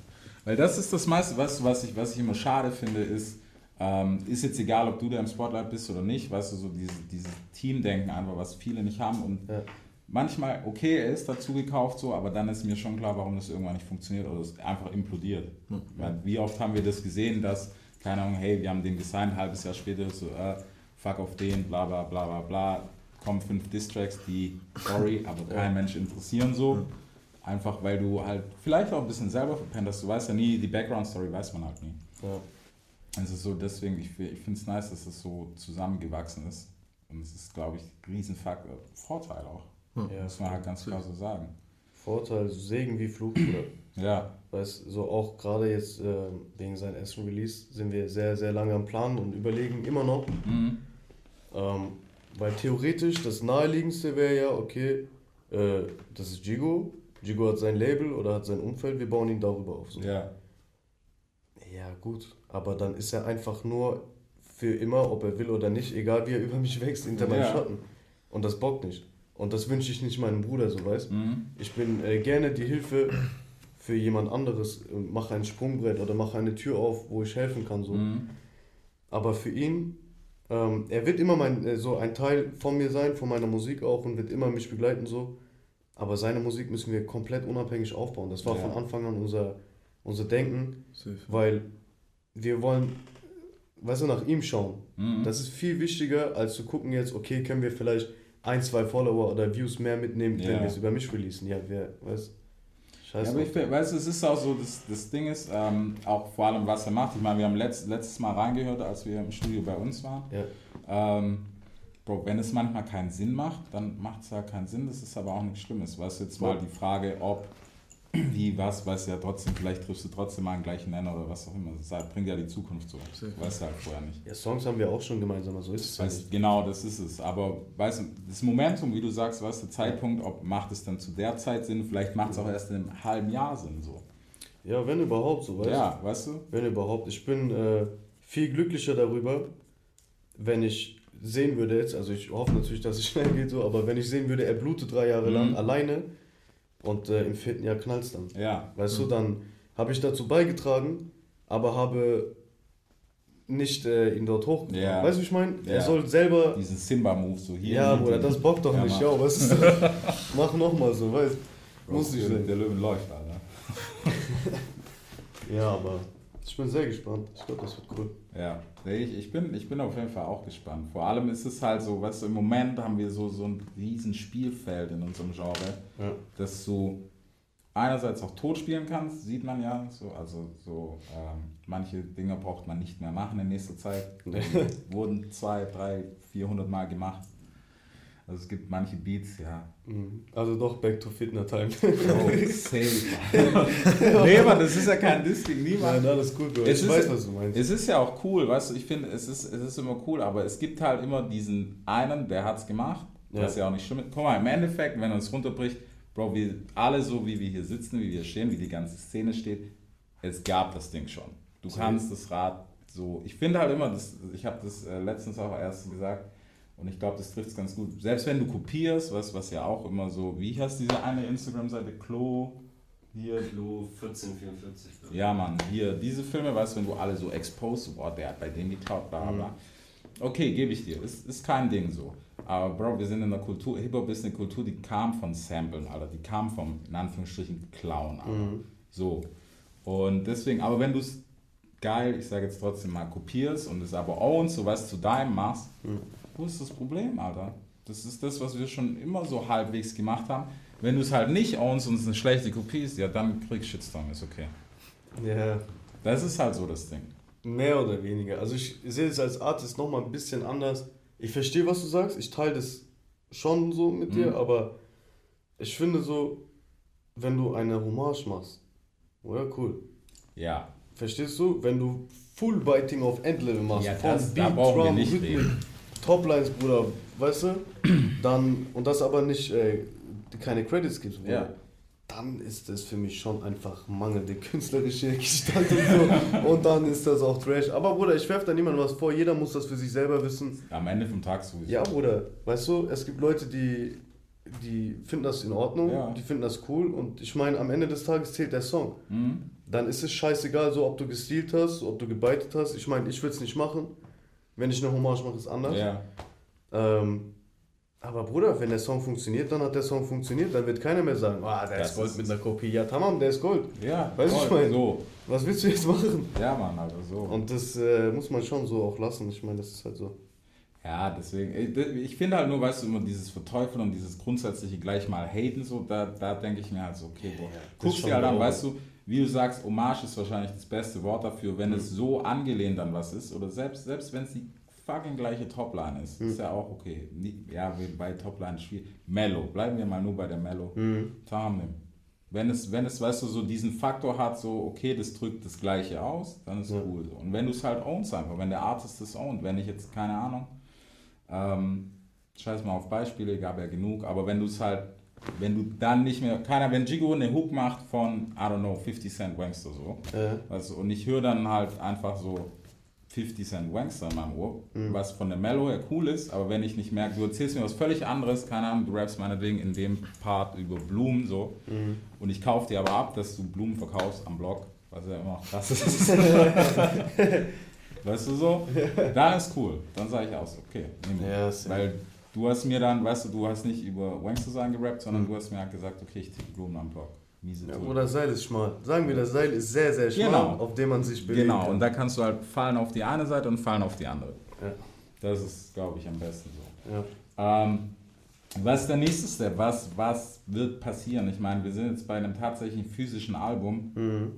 Weil das ist das meiste, weißt du, was ich, was ich immer schade finde, ist, ähm, ist jetzt egal, ob du da im Spotlight bist oder nicht, weißt du, so diese, dieses Teamdenken einfach, was viele nicht haben und Ja. manchmal, okay, er ist dazu gekauft so, aber dann ist mir schon klar, warum das irgendwann nicht funktioniert oder es einfach implodiert. Weil wie oft haben wir das gesehen, dass, keine Ahnung, hey, wir haben den gesigned, ein halbes Jahr später so, äh, fuck auf den, bla bla bla bla bla, kommen fünf Distracks, die, sorry, aber kein Mensch interessieren so. Einfach weil du halt vielleicht auch ein bisschen selber verpennt hast. Du weißt ja nie, die Background-Story weiß man halt nie. Ja. Also so deswegen, ich, ich finde es nice, dass es so zusammengewachsen ist. Und es ist, glaube ich, ein Riesenfaktor, Vorteil auch. Ja. Muss man halt ganz klar so sagen. Vorteil, Segen wie Fluch, Bruder. Ja, Weißt so auch gerade jetzt äh, wegen seinem ersten Release sind wir sehr, sehr lange am Planen und überlegen immer noch. Mhm. Ähm, weil theoretisch das naheliegendste wäre ja, okay, äh, das ist Jigo. Jigo hat sein Label oder hat sein Umfeld, wir bauen ihn darüber auf. So. ja, Ja, gut, aber dann ist er einfach nur für immer, ob er will oder nicht, egal wie er über mich wächst, hinter meinem Ja. Schatten. Und das bockt nicht. Und das wünsche ich nicht meinem Bruder, so weißt Mhm. Ich bin äh, gerne die Hilfe für jemand anderes, äh, mache ein Sprungbrett oder mache eine Tür auf, wo ich helfen kann, so. Mhm. Aber für ihn, ähm, er wird immer mein, äh, so ein Teil von mir sein, von meiner Musik auch und wird immer mich begleiten, so. Aber seine Musik müssen wir komplett unabhängig aufbauen. Das war Ja. von Anfang an unser, unser Denken. Safe. Weil wir wollen, weißt du, nach ihm schauen. Mhm. Das ist viel wichtiger, als zu gucken jetzt, okay, können wir vielleicht ein, zwei Follower oder Views mehr mitnehmen, Ja. wenn wir es über mich releasen. Ja, wer, weißt Ja, Scheiße. aber ich find- weißt du, es ist auch so, das, das Ding ist, ähm, auch vor allem, was er macht. Ich meine, wir haben letzt, letztes Mal reingehört, als wir im Studio bei uns waren. ja. Ähm, Bro, wenn es manchmal keinen Sinn macht, dann macht es ja keinen Sinn. Das ist aber auch nichts Schlimmes. Weißt du, jetzt mal die Frage, ob wie, was, weißt du ja trotzdem, vielleicht triffst du trotzdem mal einen gleichen Nenner oder was auch immer. Das halt, bringt ja die Zukunft so. Weißt du halt vorher nicht. Ja, Songs haben wir auch schon gemeinsam, so ist es ja Weißt, nicht. genau, das ist es. Aber weißt du, das Momentum, wie du sagst, weißt du, Zeitpunkt, ob macht es dann zu der Zeit Sinn, vielleicht macht es auch erst in einem halben Jahr Sinn so. Ja, wenn überhaupt, so, weißt du? Ja, weißt du? Wenn überhaupt. Ich bin äh, viel glücklicher darüber, wenn ich sehen würde jetzt, also ich hoffe natürlich, dass es schnell geht so, aber wenn ich sehen würde, er blutet drei Jahre Mhm. lang alleine und äh, im vierten Jahr knallt dann. Ja. Weißt du, dann habe ich dazu beigetragen, aber habe nicht äh, ihn dort hochgebracht. Ja. Weißt du, wie ich meine? Ja. Er soll selber. Diesen Simba-Move so hier. Ja. Bruder, das bockt doch Ja, nicht. Ja, was ist das? <laughs> Mach nochmal so, weißt du? Muss nicht sein. der Löwen läuft, Alter. <laughs> Ja, aber ich bin sehr gespannt. Ich glaube, das wird cool. Ja, ich, ich, bin, ich bin auf jeden Fall auch gespannt. Vor allem ist es halt so, weißt du, im Moment haben wir so, so ein riesen Spielfeld in unserem Genre, Ja. dass du einerseits auch tot spielen kannst, sieht man ja. So, also so ähm, manche Dinge braucht man nicht mehr machen in nächster Zeit. Wurden zwei, drei, vierhundert Mal gemacht. Also es gibt manche Beats, ja. Mhm. Also doch Back to Fitner Time. Oh, safe. <laughs> nee, aber das ist ja kein Diss gegen niemanden. Nein, alles gut, Bro. Es Ich ist- weiß, was du meinst. Es ist ja auch cool, weißt du, ich finde, es ist, es ist immer cool, aber es gibt halt immer diesen einen, der hat's gemacht, Ja. was ja auch nicht schlimm ist. Guck mal, im Endeffekt, wenn uns runterbricht, Bro, wir alle so, wie wir hier sitzen, wie wir stehen, wie die ganze Szene steht, es gab das Ding schon. Du kannst das Rad so, ich finde halt immer, das, ich habe das äh, letztens auch erst gesagt, und ich glaube, das trifft es ganz gut. Selbst wenn du kopierst, was, was ja auch immer so, wie heißt diese eine Instagram-Seite, Klo, hier, Klo 1444. glaub ich. ja, Mann, hier, diese Filme, weißt du, wenn du alle so exposed, boah, der hat bei dem geklaut, bla bla. bla. Okay, gebe ich dir, ist, ist kein Ding so. Aber Bro, wir sind in einer Kultur, Hip-Hop ist eine Kultur, die kam von Samplen, Alter, die kam vom, in Anführungsstrichen, Clown, Alter. So. Und deswegen, aber wenn du es geil, ich sage jetzt trotzdem mal, kopierst und es aber ownst, so was zu deinem machst, wo ist das Problem, Alter? Das ist das, was wir schon immer so halbwegs gemacht haben. Wenn du es halt nicht ownst und es eine schlechte Kopie ist, ja, dann kriegst du Shitstorm, ist okay. Ja, Das ist halt so das Ding. mehr oder weniger. Also ich sehe es als Artist nochmal ein bisschen anders. Ich verstehe, was du sagst. Ich teile das schon so mit dir, Mhm. aber ich finde so, wenn du eine Hommage machst, oder cool. Ja. Verstehst du? Wenn du Full Biting auf Endlevel machst, Ja, von das- da brauchen wir nicht Rhythmik, reden. Toplines, Bruder, weißt du? <clears throat> Dann, und das aber nicht, äh, keine Credits gibst, Bruder. Ja. Dann ist das für mich schon einfach mangelnde künstlerische Gestalt und so. <laughs> und dann ist das auch Trash. Aber Bruder, ich werfe da niemandem was vor. Jeder muss das für sich selber wissen. Am Ende vom Tag sowieso. Ja, Bruder, weißt du, es gibt Leute, die, die finden das in Ordnung, Ja. die finden das cool. Und ich meine, am Ende des Tages zählt der Song Mhm. dann ist es scheißegal, so ob du gestealt hast, ob du gebeitet hast. Ich meine, ich würde es nicht machen. Wenn ich eine Hommage mache, ist anders. Ja. Ähm, aber Bruder, wenn der Song funktioniert, dann hat der Song funktioniert. Dann wird keiner mehr sagen, ah, der Das ist Gold ist- mit einer Kopie. Ja, tamam, der ist Gold. Ja, Weißt voll. ich meine- So. Was willst du jetzt machen? Ja, Mann, also so. Und das äh, muss man schon so auch lassen. Ich meine, das ist halt so. Ja, deswegen, ich- ich finde halt nur, weißt du, immer dieses Verteufeln und dieses grundsätzliche gleich mal haten, so, da, da denke ich mir halt so, okay, boah, ist guckst dir halt an, weißt du, wie du sagst, Hommage ist wahrscheinlich das beste Wort dafür, wenn es so angelehnt an was ist, oder selbst, selbst wenn es die fucking gleiche Topline ist, ist ja auch okay. Ja, bei Topline schwierig. Mellow, bleiben wir mal nur bei der Mellow. Tamim. Wenn es, wenn es, weißt du, so diesen Faktor hat, so, okay, das drückt das Gleiche aus, dann ist Ja. cool. Und wenn du es halt ownst einfach, wenn der Artist es ownt, wenn ich jetzt, keine Ahnung, ähm, scheiß mal auf Beispiele, gab ja genug, aber wenn du es halt, wenn du dann nicht mehr, keiner, wenn Jigo eine Hook macht von, I don't know, 50 Cent Wangster so, Äh, also, und ich höre dann halt einfach so 50 Cent Wangster in meinem Ohr, was von der Mellow her cool ist, aber wenn ich nicht merke, du erzählst mir was völlig anderes, keine Ahnung, du rappst meinetwegen in dem Part über Blumen so, und ich kaufe dir aber ab, dass du Blumen verkaufst am Blog, was ja immer krass ist. <laughs> weißt du so? Dann ist cool. Dann sage ich aus, okay, nimm ihn. Ja, safe. Weil du hast mir dann, weißt du, du hast nicht über Wangster sein gerappt, sondern du hast mir halt gesagt, okay, ich tippe Blumen am Blog. Miese ja. Bruder, das Seil ist schmal. Sagen wir, das Seil ist sehr, sehr schmal, Genau. auf dem man sich bewegt. Genau, und da kannst du halt fallen auf die eine Seite und fallen auf die andere. Ja. Das ist, glaube ich, am besten so. Ja. Ähm, was ist der nächste Step? Was, was wird passieren? Ich meine, wir sind jetzt bei einem tatsächlichen physischen Album. Mhm.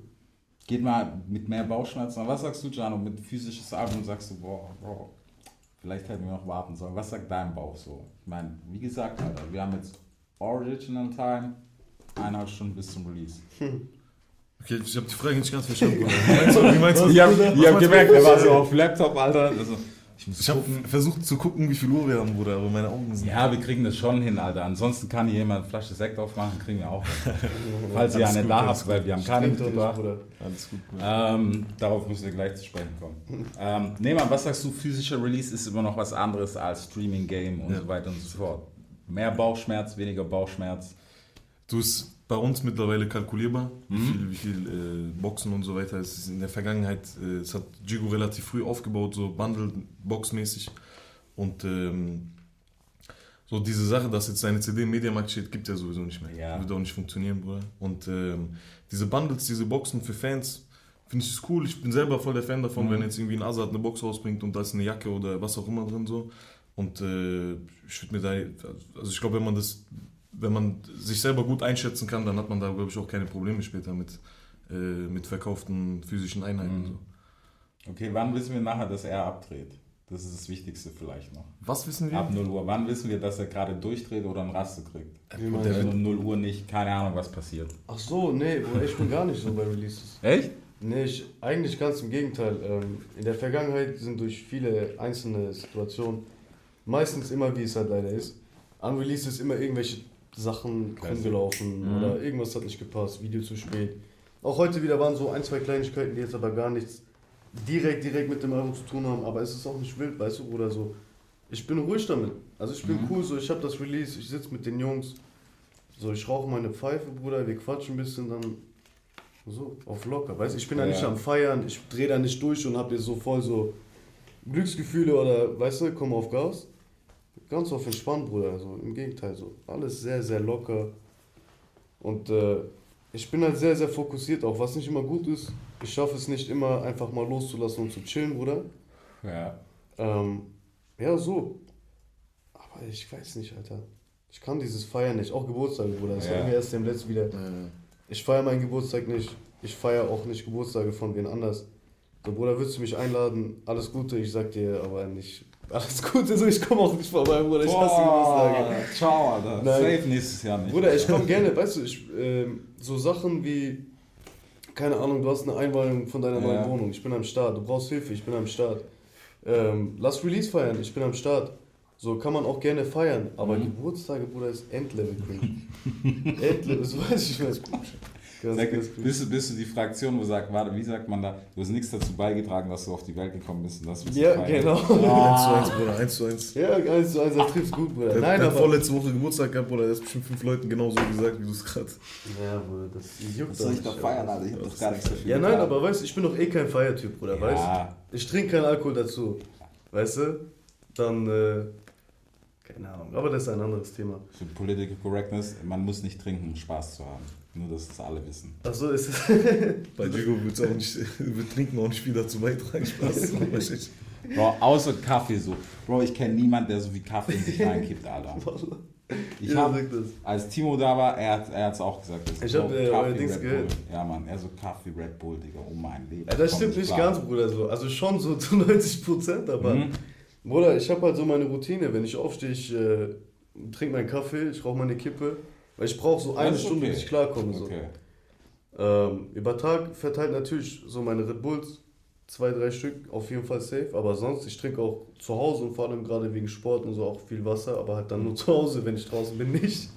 Geht mal mit mehr Bauchschmerzen. Was sagst du, Jano, mit physisches Album sagst du, boah, boah, vielleicht hätten wir noch warten sollen. Was sagt dein Bauch so? Ich meine, wie gesagt, Alter, wir haben jetzt Original Time, eineinhalb Stunden bis zum Release. Okay, ich habe die Frage nicht ganz verstanden. <laughs> Wie meinst du? Wie meinst du? Ich hab, ich hab gemerkt, der war so auf Laptop, Alter. Also, ich muss Ich habe versucht zu gucken, wie viel Uhr wir haben, Bruder, aber meine Augen sind. Ja, wir kriegen das schon hin, Alter. Ansonsten kann hier jemand eine Flasche Sekt aufmachen, kriegen wir auch. <laughs> Falls ihr eine gut, da habt, weil wir haben keine mitgebracht. Alles gut. Ähm, darauf müssen wir gleich zu sprechen kommen. <laughs> Ähm, Nehmer, was sagst du, physischer Release ist immer noch was anderes als Streaming, Game und Ja. so weiter und so fort. Mehr Bauchschmerz, weniger Bauchschmerz. Du ist bei uns mittlerweile kalkulierbar, wie Mhm. viel, wie viel äh, Boxen und so weiter. Es ist in der Vergangenheit, äh, es hat Jigo relativ früh aufgebaut, so Bundle-Box-mäßig. Und ähm, so diese Sache, dass jetzt eine CD im Mediamarkt steht, gibt ja sowieso nicht mehr. Ja. Wird auch nicht funktionieren, Bruder. Und ähm, diese Bundles, diese Boxen für Fans, finde ich es cool. Ich bin selber voll der Fan davon, wenn jetzt irgendwie ein Azad eine Box rausbringt und da ist eine Jacke oder was auch immer drin so. Und äh, ich würde mir da, also ich glaube, wenn man das, wenn man sich selber gut einschätzen kann, dann hat man da, glaube ich, auch keine Probleme später mit, äh, mit verkauften physischen Einheiten. So. Okay, wann wissen wir nachher, dass er abdreht? Das ist das Wichtigste vielleicht noch. Was wissen wir? Ab 0 Uhr. Wann wissen wir, dass er gerade durchdreht oder einen Raste kriegt? Meinst wenn du? um 0 Uhr nicht, keine Ahnung, was passiert. Ach so, nee, ich bin gar nicht so bei Releases. Echt? Nee, ich, eigentlich ganz im Gegenteil. Ähm, in der Vergangenheit sind durch viele einzelne Situationen, meistens immer wie es halt leider ist, an Releases immer irgendwelche Sachen krumm gelaufen Mhm. oder irgendwas hat nicht gepasst, Video zu spät. Auch heute wieder waren so ein, zwei Kleinigkeiten, die jetzt aber gar nichts direkt, direkt mit dem Album zu tun haben, aber es ist auch nicht wild, weißt du, Bruder, so. Ich bin ruhig damit. Also ich bin Mhm. cool, so ich habe das Release, ich sitze mit den Jungs, so ich rauche meine Pfeife, Bruder, wir quatschen ein bisschen, dann so, auf locker. Weißt du, ich bin da Ja. nicht am Feiern, ich drehe da nicht durch und hab jetzt so voll so Glücksgefühle oder, weißt du, komm auf Gas. Ganz auf entspannt, Bruder. Also im Gegenteil, so. Alles sehr, sehr locker. Und äh, ich bin halt sehr, sehr fokussiert, auch was nicht immer gut ist. Ich schaffe es nicht immer einfach mal loszulassen und zu chillen, Bruder. Ja. Ähm, ja, so. Aber ich weiß nicht, Alter. Ich kann dieses Feiern nicht. Auch Geburtstag, Bruder. Das Ja. hatten wir erst im letzten wieder. Ich feiere meinen Geburtstag nicht. Ich feiere auch nicht Geburtstage von wen anders. So, Bruder, würdest du mich einladen? Alles Gute, ich sag dir aber nicht. Alles Gute, so ich komme auch nicht vorbei, Bruder. Ich hasse Geburtstage. ciao, Alter. Nein. Safe nächstes Jahr nicht. Bruder, ich komme gerne, weißt du, ich, ähm, so Sachen wie, keine Ahnung, du hast eine Einweihung von deiner Ja. neuen Wohnung, ich bin am Start, du brauchst Hilfe, ich bin am Start. Ähm, lass Release feiern, ich bin am Start. So kann man auch gerne feiern, aber Mhm. Geburtstage, Bruder, ist Endlevel cringe. <laughs> Endlevel, das weiß ich nicht. Ganz, Sag, ganz cringe. bist, du, bist du die Fraktion, wo sagt, warte, wie sagt man da, du hast nichts dazu beigetragen, dass du auf die Welt gekommen bist und das Ja, genau. 1 zu 1, Bruder, 1 zu 1. Ja, eins zu eins, das trifft gut, Bruder. Der, Nein, der hat aber... vorletzte Woche Geburtstag gehabt, Bruder, der ist bestimmt fünf Leuten genauso gesagt, wie du es gerade. Ja, Bruder, das juckt soll ich doch da nicht, feiern, aber- Alter? Ich hab doch gar nichts dafür Ja, nein, getan. aber weißt du, ich bin doch eh kein Feiertyp, Bruder, weißt Ja, Ich trinke keinen Alkohol dazu. Weißt du? Dann, äh, keine Ahnung. Aber das ist ein anderes Thema. für Political Correctness, man muss nicht trinken, um Spaß zu haben. Nur, dass das alle wissen. Ach so ist es. <laughs> Bei Diego wird auch nicht, wir trinken auch nicht viel dazu beitragen, Spaß. <laughs> Bro, außer Kaffee so. Bro, ich kenne niemanden, der so viel Kaffee in sich reinkippt, Alter. <laughs> Ich Ja, hab, als Timo da war, er hat es auch gesagt. Ich hab, Bro, äh, Kaffee, euer Dings Red gehört. Bull. Ja, Mann, er so Kaffee, Red Bull, Digga, um mein Leben. Ja, das Komm stimmt nicht klar. ganz, Bruder. So. Also schon so zu 90 Prozent, aber. Mhm. Bruder, ich habe halt so meine Routine. Wenn ich aufstehe, ich äh, trinke meinen Kaffee, ich rauche meine Kippe. Weil ich brauche so eine Stunde, okay. bis ich klarkomme. So. Okay. Ähm, über Tag verteilt natürlich so meine Red Bulls, zwei, drei Stück, auf jeden Fall safe. Aber sonst, ich trinke auch zu Hause und vor allem gerade wegen Sport und so auch viel Wasser, aber halt dann nur <laughs> zu Hause, wenn ich draußen bin, nicht.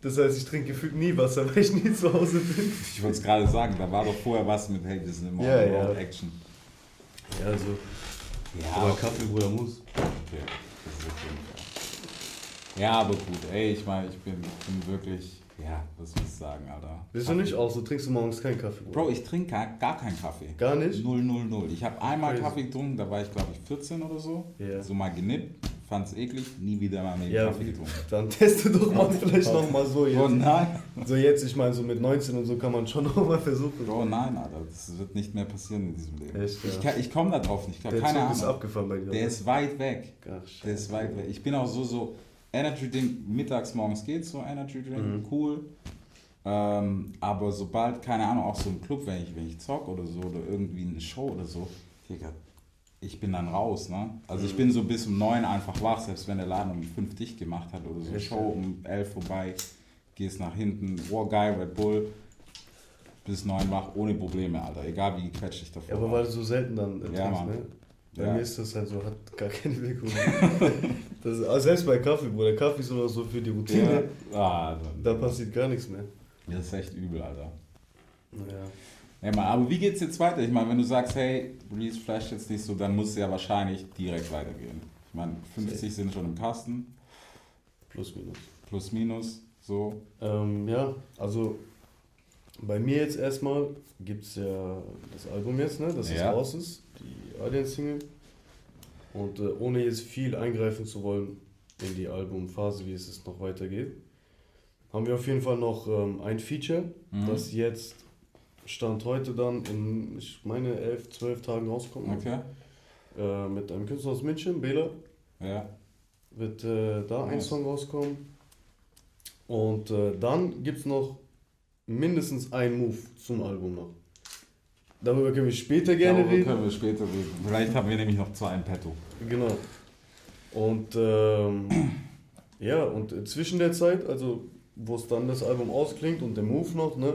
Das heißt, ich trinke gefühlt nie Wasser, <laughs> weil ich nie zu Hause bin. Ich wollte es gerade sagen, da war doch vorher was mit, hey, wir sind immer Ja, ja. Action. Ja, also, Ja, aber Kaffee, Bruder, muss. Okay, das ist Fall. Ja, aber gut, ey, ich meine, ich bin, ich bin wirklich, ja, was soll ich sagen, Alter. Bist du nicht auch so? Trinkst du morgens keinen Kaffee, Bruder? Bro, ich trinke gar, gar keinen Kaffee. Gar nicht? Null, null, null. Ich habe einmal Crazy. Kaffee getrunken, da war ich glaube ich 14 oder so. Ja. So mal genippt, fand's eklig, nie wieder mal mehr Ja, Kaffee getrunken. <laughs> Dann teste doch mal <laughs> vielleicht nochmal so Oh jetzt. nein. So jetzt, ich meine, so mit 19 und so kann man schon <laughs> nochmal versuchen. Bro, nein, Alter, das wird nicht mehr passieren in diesem Leben. Echt, ja. Ich, kann- ich komme da drauf nicht, ich hab Der keine Zug ist Ahnung. abgefahren bei dir. Der oder? ist weit weg. Ach, Der ist weit weg. Ich bin auch so, so, Energy Drink, mittags, morgens geht so Energy Drink, Mhm. cool. Ähm, aber sobald, keine Ahnung, auch so im Club, wenn ich, wenn ich zock oder so, oder irgendwie eine Show oder so, Digga, ich bin dann raus, ne? Also Mhm. ich bin so bis um neun einfach wach, selbst wenn der Laden um fünf dicht gemacht hat oder so, Echt, Show um elf vorbei, gehst nach hinten, wow, geil, Red Bull, bis neun wach, ohne Probleme, Alter. Egal wie gequetscht ich davor Ja, aber weil du so selten dann äh, Ja, trinkst, Mann. ne? Bei Ja. mir ist das halt so, hat gar keine Wirkung. <laughs> das, also selbst bei Kaffee, Bruder. Kaffee ist immer so für die Routine. ja. Ah, Alter. Da passiert gar nichts mehr. Das ist echt übel, Alter. Naja. Ja, Mann, aber wie geht's jetzt weiter? Ich meine, wenn du sagst, hey, Release Flash jetzt nicht so, dann muss es ja wahrscheinlich direkt weitergehen. Ich meine, 50 sind schon im Kasten, Plus, minus. plus minus, so. Ähm, ja, also bei mir jetzt erstmal gibt es ja das Album jetzt, ne, das jetzt Ja. raus ist, Alien-Single. Und äh, ohne jetzt viel eingreifen zu wollen in die Albumphase, wie es jetzt noch weitergeht, haben wir auf jeden Fall noch ähm, ein Feature, Mhm. das jetzt Stand heute dann in, ich meine, 11, 12 Tagen rauskommt. Okay. Äh, mit einem Künstler aus München, Bela Ja. wird äh, da ein Nice. Song rauskommen. Und äh, dann gibt es noch mindestens einen Move zum Album noch. Darüber können wir später gerne Darüber reden. können wir später reden. Vielleicht haben wir nämlich noch zwei im Petto. Genau. Und ähm, ja, und äh, zwischen der Zeit, also wo es dann das Album ausklingt und der Move noch, ne,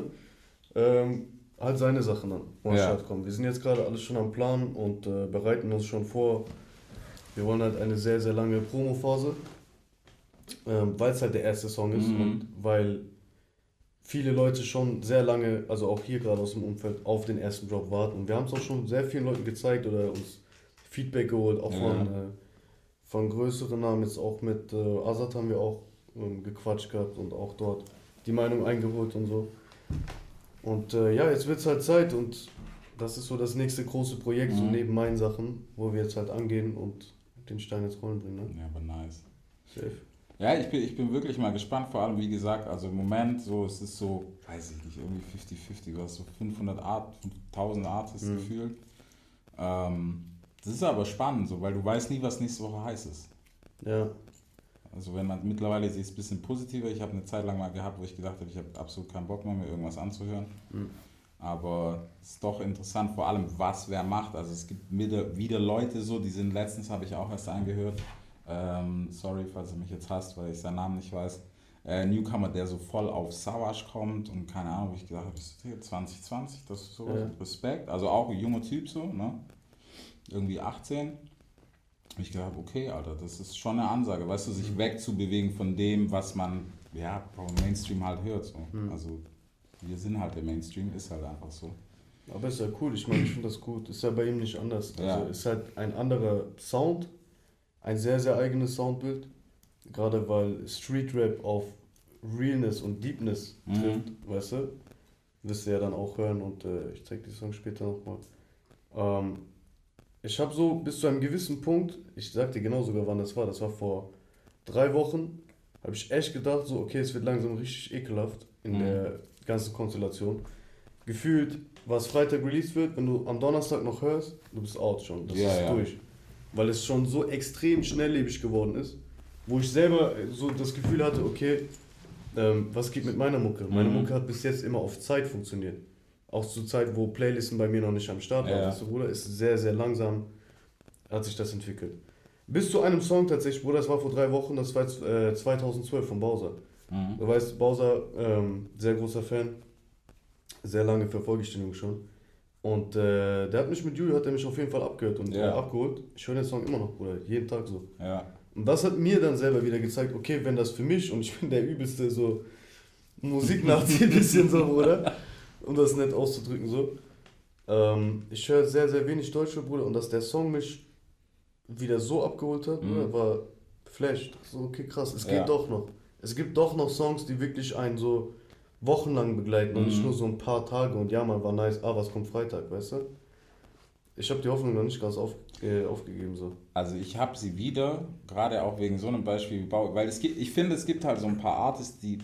ähm, halt seine Sachen an, an Ja. Kommen. Wir sind jetzt gerade alles schon am Plan und äh, bereiten uns schon vor. Wir wollen halt eine sehr, sehr lange Promophase, ähm, weil es halt der erste Song ist Mhm. und weil viele Leute schon sehr lange, also auch hier gerade aus dem Umfeld, auf den ersten Drop warten. Und wir haben es auch schon sehr vielen Leuten gezeigt oder uns Feedback geholt, auch Ja. von, äh, von größeren Namen. Jetzt auch mit äh, Azad haben wir auch ähm, gequatscht gehabt und auch dort die Meinung eingeholt und so. Und äh, ja, jetzt wird es halt Zeit und das ist so das nächste große Projekt, so Mhm. neben meinen Sachen, wo wir jetzt halt angehen und den Stein ins Rollen bringen. Ne? Ja, aber nice. Safe. Ja, ich bin, ich bin wirklich mal gespannt, vor allem wie gesagt, also im Moment so, es ist so, weiß ich nicht, irgendwie 50-50, du hast so 500 Art, 5000 Artists Mhm. gefühlt. Ähm, das ist aber spannend, so, weil du weißt nie, was nächste Woche heiß ist. Ja, Also wenn man mittlerweile ist es ein bisschen positiver. Ich habe eine Zeit lang mal gehabt, wo ich gedacht habe, ich habe absolut keinen Bock mehr, mir irgendwas anzuhören. Mhm. Aber es ist doch interessant, vor allem was wer macht. Also es gibt wieder, wieder Leute so, die sind letztens, habe ich auch erst eingehört. Ähm, sorry, falls du mich jetzt hasst, weil ich seinen Namen nicht weiß. Äh, Newcomer, der so voll auf Savage kommt und keine Ahnung, wo ich gedacht habe, ist das hier 2020, das ist so Ja. Respekt. Also auch ein junger Typ so, ne? Irgendwie 18. Ich gedacht, okay, Alter, das ist schon eine Ansage, weißt du, Mhm. sich wegzubewegen von dem, was man, ja, vom Mainstream halt hört. So. Mhm. Also, wir sind halt der Mainstream, ist halt einfach so. aber ist ja cool, ich meine, ich finde das gut. Ist ja bei ihm nicht anders. Also Ja. ist halt ein anderer Sound, ein sehr, sehr eigenes Soundbild. Gerade weil Street Rap auf Realness und Deepness Mhm. trifft, weißt du? Wirst du ja dann auch hören und äh, ich zeig die Song später nochmal. Ähm, ich habe so bis zu einem gewissen Punkt, ich sag dir genau sogar wann das war, das war vor drei Wochen, habe ich echt gedacht, so okay, es wird langsam richtig ekelhaft in Mhm. der ganzen Konstellation. Gefühlt, was Freitag released wird, wenn du am Donnerstag noch hörst, du bist out schon, das Ja, ist ja. durch. Weil es schon so extrem schnelllebig geworden ist, wo ich selber so das Gefühl hatte, okay, ähm, was geht mit meiner Mucke? Meine Mhm. Mucke hat bis jetzt immer auf Zeit funktioniert. Auch zur Zeit, wo Playlisten bei mir noch nicht am Start waren. Ja. Du, Bruder, ist sehr, sehr langsam hat sich das entwickelt. Bis zu einem Song tatsächlich, Bruder, das war vor drei Wochen, das war äh, 2012 von Bowser. Mhm. Du weißt, Bowser, ähm, sehr großer Fan, sehr lange verfolge ich den Jungen schon. Und äh, der hat mich mit Julio, hat er mich auf jeden Fall abgehört und Ja. abgeholt. Ich höre den Song immer noch, Bruder, jeden Tag so. Ja. Und das hat mir dann selber wieder gezeigt, okay, wenn das für mich, und ich <laughs> bin der übelste so Musiknazi ein bisschen so, Bruder, <laughs> um das nett auszudrücken so. Ähm, ich höre sehr, sehr wenig Deutsche, Bruder, und dass der Song mich wieder so abgeholt hat, Bruder, Mhm. war flashed. So, okay, krass, es geht Ja. doch noch. Es gibt doch noch Songs, die wirklich einen so wochenlang begleiten und nicht Mhm. nur so ein paar Tage und ja, man war nice, ah, was kommt Freitag, weißt du? Ich habe die Hoffnung noch nicht ganz auf, äh, aufgegeben so. Also ich habe sie wieder, gerade auch wegen so einem Beispiel wie Bau, weil es gibt, ich finde, es gibt halt so ein paar Artists, die,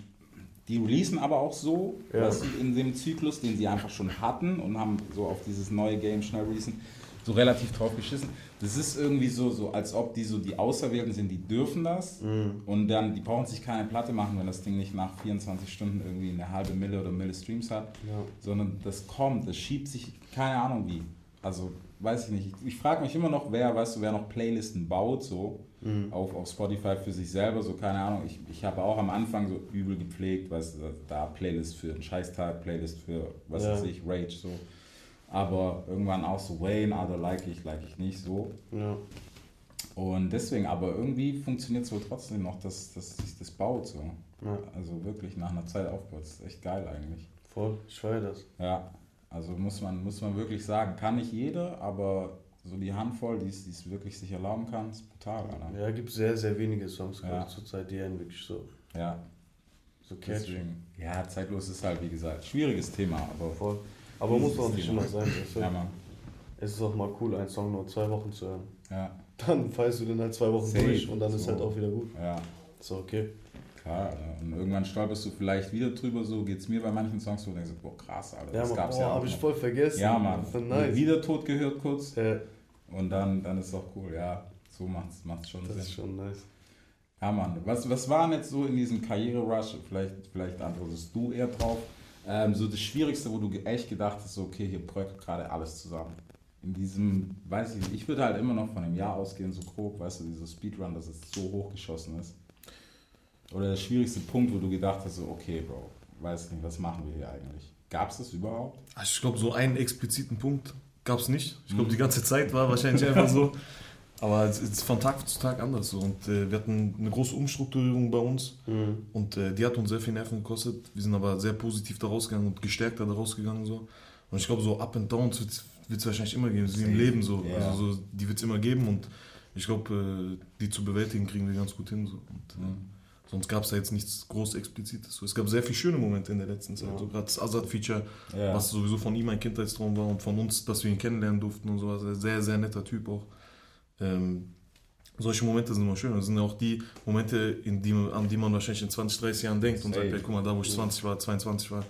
die releasen aber auch so, Ja. weißt du, in dem Zyklus, den sie einfach schon hatten und haben so auf dieses neue Game schnell releasen, so relativ drauf geschissen. Das ist irgendwie so, so, als ob die so die Auserwählten sind, die dürfen das Mhm. und dann, die brauchen sich keine Platte machen, wenn das Ding nicht nach 24 Stunden irgendwie eine halbe Mille oder Mille Streams hat, Ja. sondern das kommt, das schiebt sich, keine Ahnung wie, also weiß ich nicht, ich, ich frage mich immer noch, wer, weißt du, wer noch Playlisten baut, so Mhm. auf, auf Spotify für sich selber, so keine Ahnung. Ich, ich habe auch am Anfang so übel gepflegt, weißt du, da Playlist für einen Scheißtag, Playlist für, was Ja. weiß ich, Rage, so. Aber irgendwann auch so Wayne, Other like ich, like ich nicht, so. Ja. Und deswegen, aber irgendwie funktioniert es wohl trotzdem noch, dass, dass sich das baut, so. Ja. Also wirklich nach einer Zeit aufbaut, das ist echt geil eigentlich. Voll, ich feier das. Ja, also muss man, muss man wirklich sagen, kann nicht jeder, aber so die Handvoll, die es wirklich sich erlauben kann, ist brutal, Alter. Ja, gibt sehr, sehr wenige Songs Ja. zurzeit, die einen wirklich so, Ja, so catchen. deswegen. Ja, zeitlos ist halt, wie gesagt, schwieriges Thema, aber Voll. Aber muss auch nicht immer sein. Ja, Mann. Es ist auch mal cool, einen Song nur zwei Wochen zu hören. Ja, Dann feierst du den halt zwei Wochen Safe. durch und dann ist So. halt auch wieder gut. ja, Ist auch okay. klar. Und irgendwann stolperst du vielleicht wieder drüber, so geht's mir bei manchen Songs, wo du denkst, boah, krass, Alter, Ja, das Mann, gab's boah, ja hab ich voll vergessen. Ja, Mann. Nice. Wieder tot gehört kurz Äh, und dann, dann ist doch cool, ja. So macht's, macht's schon das Sinn. ist schon nice. Ja, Mann. Was, was waren jetzt so in diesem Karriere-Rush, vielleicht, vielleicht antwortest du eher drauf, ähm, so das Schwierigste, wo du echt gedacht hast, so, okay, hier bröckelt gerade alles zusammen. In diesem, weiß ich nicht, ich würde halt immer noch von einem Jahr ausgehen, so grob, weißt du, dieser Speedrun, dass es so hochgeschossen ist. Oder der schwierigste Punkt, wo du gedacht hast, so, okay, Bro, weiß nicht, was machen wir hier eigentlich? Gab es das überhaupt? Also ich glaube, so einen expliziten Punkt gab es nicht. Ich glaube, die ganze Zeit war wahrscheinlich einfach so. <laughs> Aber es ist von Tag zu Tag anders. So. Und äh, wir hatten eine große Umstrukturierung bei uns. Und äh, die hat uns sehr viel Nerven gekostet. Wir sind aber sehr positiv da rausgegangen und gestärkter da rausgegangen. So. Und ich glaube, so Up and Downs wird es wahrscheinlich immer geben. Ist wie im. Leben so. Ja. Also so die wird es immer geben. Und ich glaube, äh, die zu bewältigen, kriegen wir ganz gut hin. So. Und, äh, Sonst gab es da jetzt nichts groß Explizites. So, es gab sehr viele schöne Momente in der letzten Zeit. So gerade das Azad-Feature, Ja. was sowieso von ihm ein Kindheitstraum war und von uns, dass wir ihn kennenlernen durften und sowas. Ist Sehr, sehr netter Typ auch. Ähm, solche Momente sind immer schön. Das sind ja auch die Momente, in die, an die man wahrscheinlich in 20, 30 Jahren denkt und sagt, hey, guck mal, da wo ich 20 war, 22 war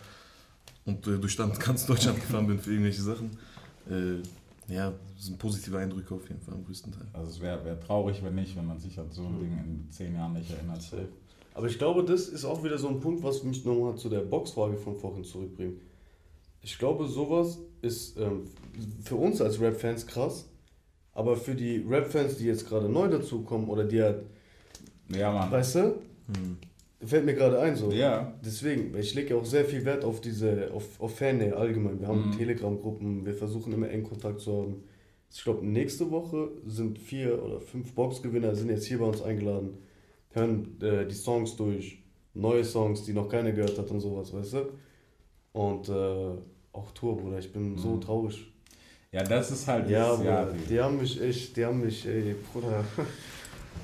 und äh, durch dann <laughs> ganz Deutschland gefahren bin für irgendwelche Sachen. Äh, ja, das sind positive Eindrücke auf jeden Fall am größten Teil. Also es wäre wär traurig, wenn nicht, wenn man sich an so ein Ding in zehn Jahren nicht erinnert. Aber ich glaube, das ist auch wieder so ein Punkt, was mich nochmal zu der Boxfrage von vorhin zurückbringt. Ich glaube, sowas ist ähm, für uns als Rap-Fans krass, aber für die Rap-Fans, die jetzt gerade neu dazukommen oder die halt, Ja, Mann. weißt du, fällt mir gerade ein so. Ja. Deswegen, weil ich lege ja auch sehr viel Wert auf diese, auf, auf Fannähe allgemein. Wir haben Mhm. Telegram-Gruppen, wir versuchen immer eng Kontakt zu haben. Ich glaube, nächste Woche sind vier oder fünf Boxgewinner, sind jetzt hier bei uns eingeladen, hören äh, die Songs durch, neue Songs, die noch keiner gehört hat und sowas, weißt du? Und äh, auch Tour, Bruder, ich bin so Mhm. traurig. Ja, das ist halt Ja, das, Bruder, die- haben mich echt, die haben mich, ey, Bruder.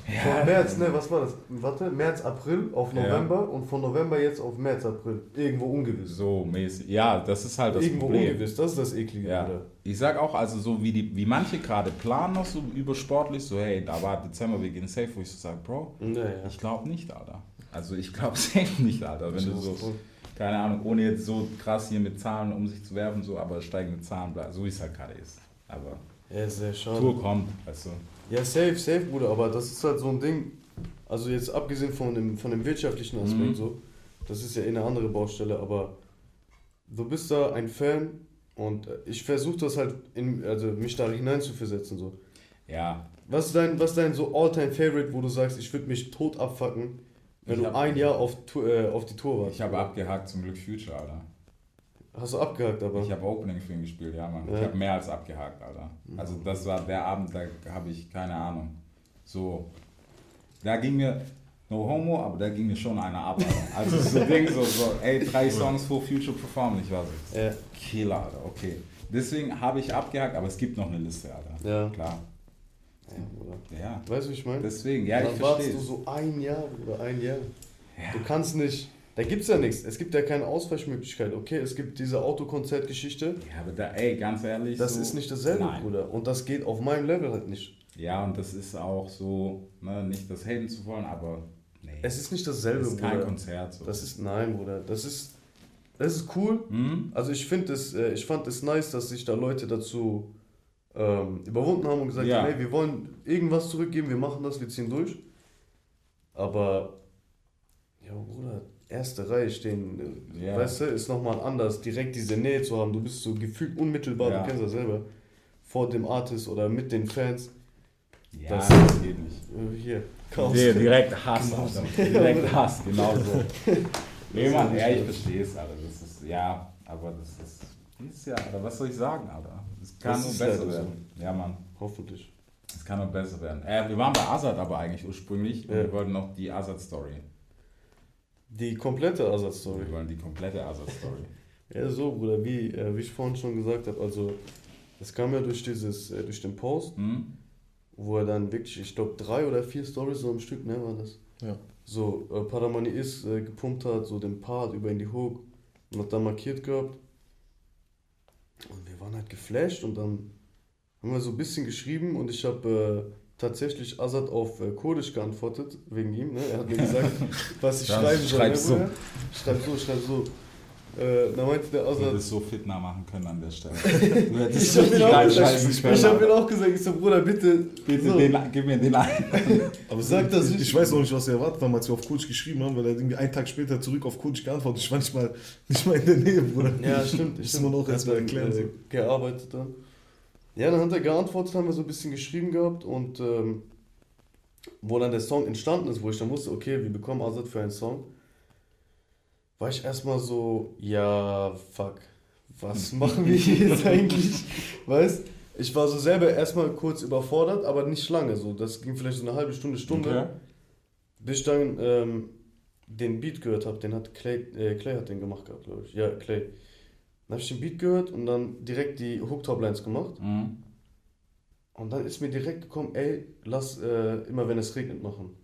Von März, ne, was war das? Warte, März, April auf Ja. November und von November jetzt auf März, April. Irgendwo ungewiss. so mäßig. Ja, das ist halt das Irgendwo Problem. ungewiss, das ist das Eklige, Ja. Ich sag auch, also so wie die, wie manche gerade planen noch so übersportlich, so hey, da war Dezember, wir gehen safe, wo ich so sage, Bro, Ja, ja. ich glaube nicht, Alter. Also ich glaube <laughs> safe nicht, Alter. Wenn du so, voll. Keine Ahnung, ohne jetzt so krass hier mit Zahlen um sich zu werfen, so, aber steigende Zahlen, so wie es halt gerade ist. Aber Ja, sehr schade. Tour kommt, weißt du. Ja, safe, safe, Bruder, aber das ist halt so ein Ding. Also jetzt abgesehen von dem, von dem wirtschaftlichen Aspekt Mhm. so, das ist ja eh eine andere Baustelle, aber du bist da ein Fan und ich versuche das halt, in, also mich da hineinzuversetzen so. Ja, Was ist dein, was ist dein so All-Time-Favorite, wo du sagst, ich würde mich tot abfacken, wenn Ich du ein Jahr auf, äh, auf die Tour warst? ich habe abgehakt zum Glück Future, Alter. Hast du abgehakt, aber? Ich habe Opening für ihn gespielt, ja, Mann. Ja. Ich habe mehr als abgehakt, Alter. Also das war der Abend, da habe ich keine Ahnung. So, da ging mir, no homo, aber da ging mir schon einer ab, Alter. Also so Ding, so, so, ey, drei Songs for Future Performen, ich war so, Ja. Killer, Alter, okay. Deswegen habe ich abgehakt, aber es gibt noch eine Liste, Alter. Ja. Klar. Ja, Bruder. Ja, Weißt du, wie ich meine? deswegen, ja, ich Dann wartest verstehe. du so ein Jahr oder ein Jahr. Ja. Du kannst nicht. Da gibt es ja nichts. Es gibt ja keine Ausweichmöglichkeit. Okay, es gibt diese Autokonzertgeschichte. Ja, aber da, ey, ganz ehrlich. Das so, ist nicht dasselbe, Nein. Bruder. Und das geht auf meinem Level halt nicht. Ja, und das ist auch so, ne, nicht das haten zu wollen, aber nee. Es ist nicht dasselbe, das ist kein Bruder. Konzert. So. Das ist, nein, Bruder. Das ist, das ist cool. Hm? Also ich finde es, äh, ich fand es nice, dass sich da Leute dazu ähm, überwunden haben und gesagt Ja. haben, hey, wir wollen irgendwas zurückgeben, wir machen das, wir ziehen durch. Aber, ja, Bruder, erste Reihe stehen, Ja. weißt du, ist nochmal anders, direkt diese Nähe zu haben. Du bist so gefühlt unmittelbar, Ja. du kennst das selber. vor dem Artist oder mit den Fans. Ja, Das- das, geht nicht. Äh, hier, Chaos. Nee, direkt Hass, Alter. Direkt Hass, genau so. <laughs> <laughs> Nee, Mann, ja, ich verstehe es, Alter. Das ist, ja, aber das ist, ist ja, Alter, was soll ich sagen, Alter? Es kann nur besser werden. Ja, Mann, Hoffentlich. es kann nur besser werden. Äh, wir waren bei Azad aber eigentlich ursprünglich und Ja. wir wollten noch die Azad-Story. Die komplette Ersatzstory. Wir wollen die komplette Azad-Story. <laughs> Ja, so, Bruder, wie, äh, wie ich vorhin schon gesagt habe, also es kam ja durch dieses, äh, durch den Post, Hm? wo er dann wirklich, ich glaube, drei oder vier Stories so am Stück, ne, war das? Ja. So, äh, Paramani ist äh, gepumpt hat, so den Part über in die Hook und hat dann markiert gehabt. Und wir waren halt geflasht und dann haben wir so ein bisschen geschrieben und ich habe äh, tatsächlich Azad auf äh, Kurdisch geantwortet, wegen ihm, ne? Er hat mir gesagt, <laughs> was ich schreiben soll. schreib so. Schreib so, schreib so. Äh, da meinte der Du Azad, hättest so Fitner machen können an der Stelle. <laughs> Du hättest ich habe richtig ihn, auch geil gesagt, scheißen ich können. hab ihn auch gesagt, ich so, Bruder, bitte, Bitte, so. den, gib mir den ein. <laughs> Aber Sag das ich, nicht. ich weiß auch nicht, was er erwartet haben, als wir auf Coach geschrieben haben, weil er irgendwie einen Tag später zurück auf Coach geantwortet hat. Ich war nicht mal, nicht mal in der Nähe, Bruder. Ja, stimmt. Muss stimmt. man auch Er erst hat mal dann, erklären. Äh, So. gearbeitet dann. Ja, dann hat er geantwortet, haben wir so ein bisschen geschrieben gehabt und ähm, wo dann der Song entstanden ist, wo ich dann wusste, okay, wir bekommen Azad für einen Song, war ich erstmal so, ja, fuck, was <laughs> machen wir hier jetzt eigentlich? Weißt ich war so selber erstmal kurz überfordert, aber nicht lange. So, das ging vielleicht so eine halbe Stunde, Stunde. Okay. Bis ich dann ähm, den Beat gehört habe, den hat Clay, äh, Clay hat den gemacht gehabt, glaube ich. Ja, Clay. Dann habe ich den Beat gehört und dann direkt die Hook-Top-Lines gemacht. Mhm. Und dann ist mir direkt gekommen, ey, lass äh, immer wenn es regnet machen.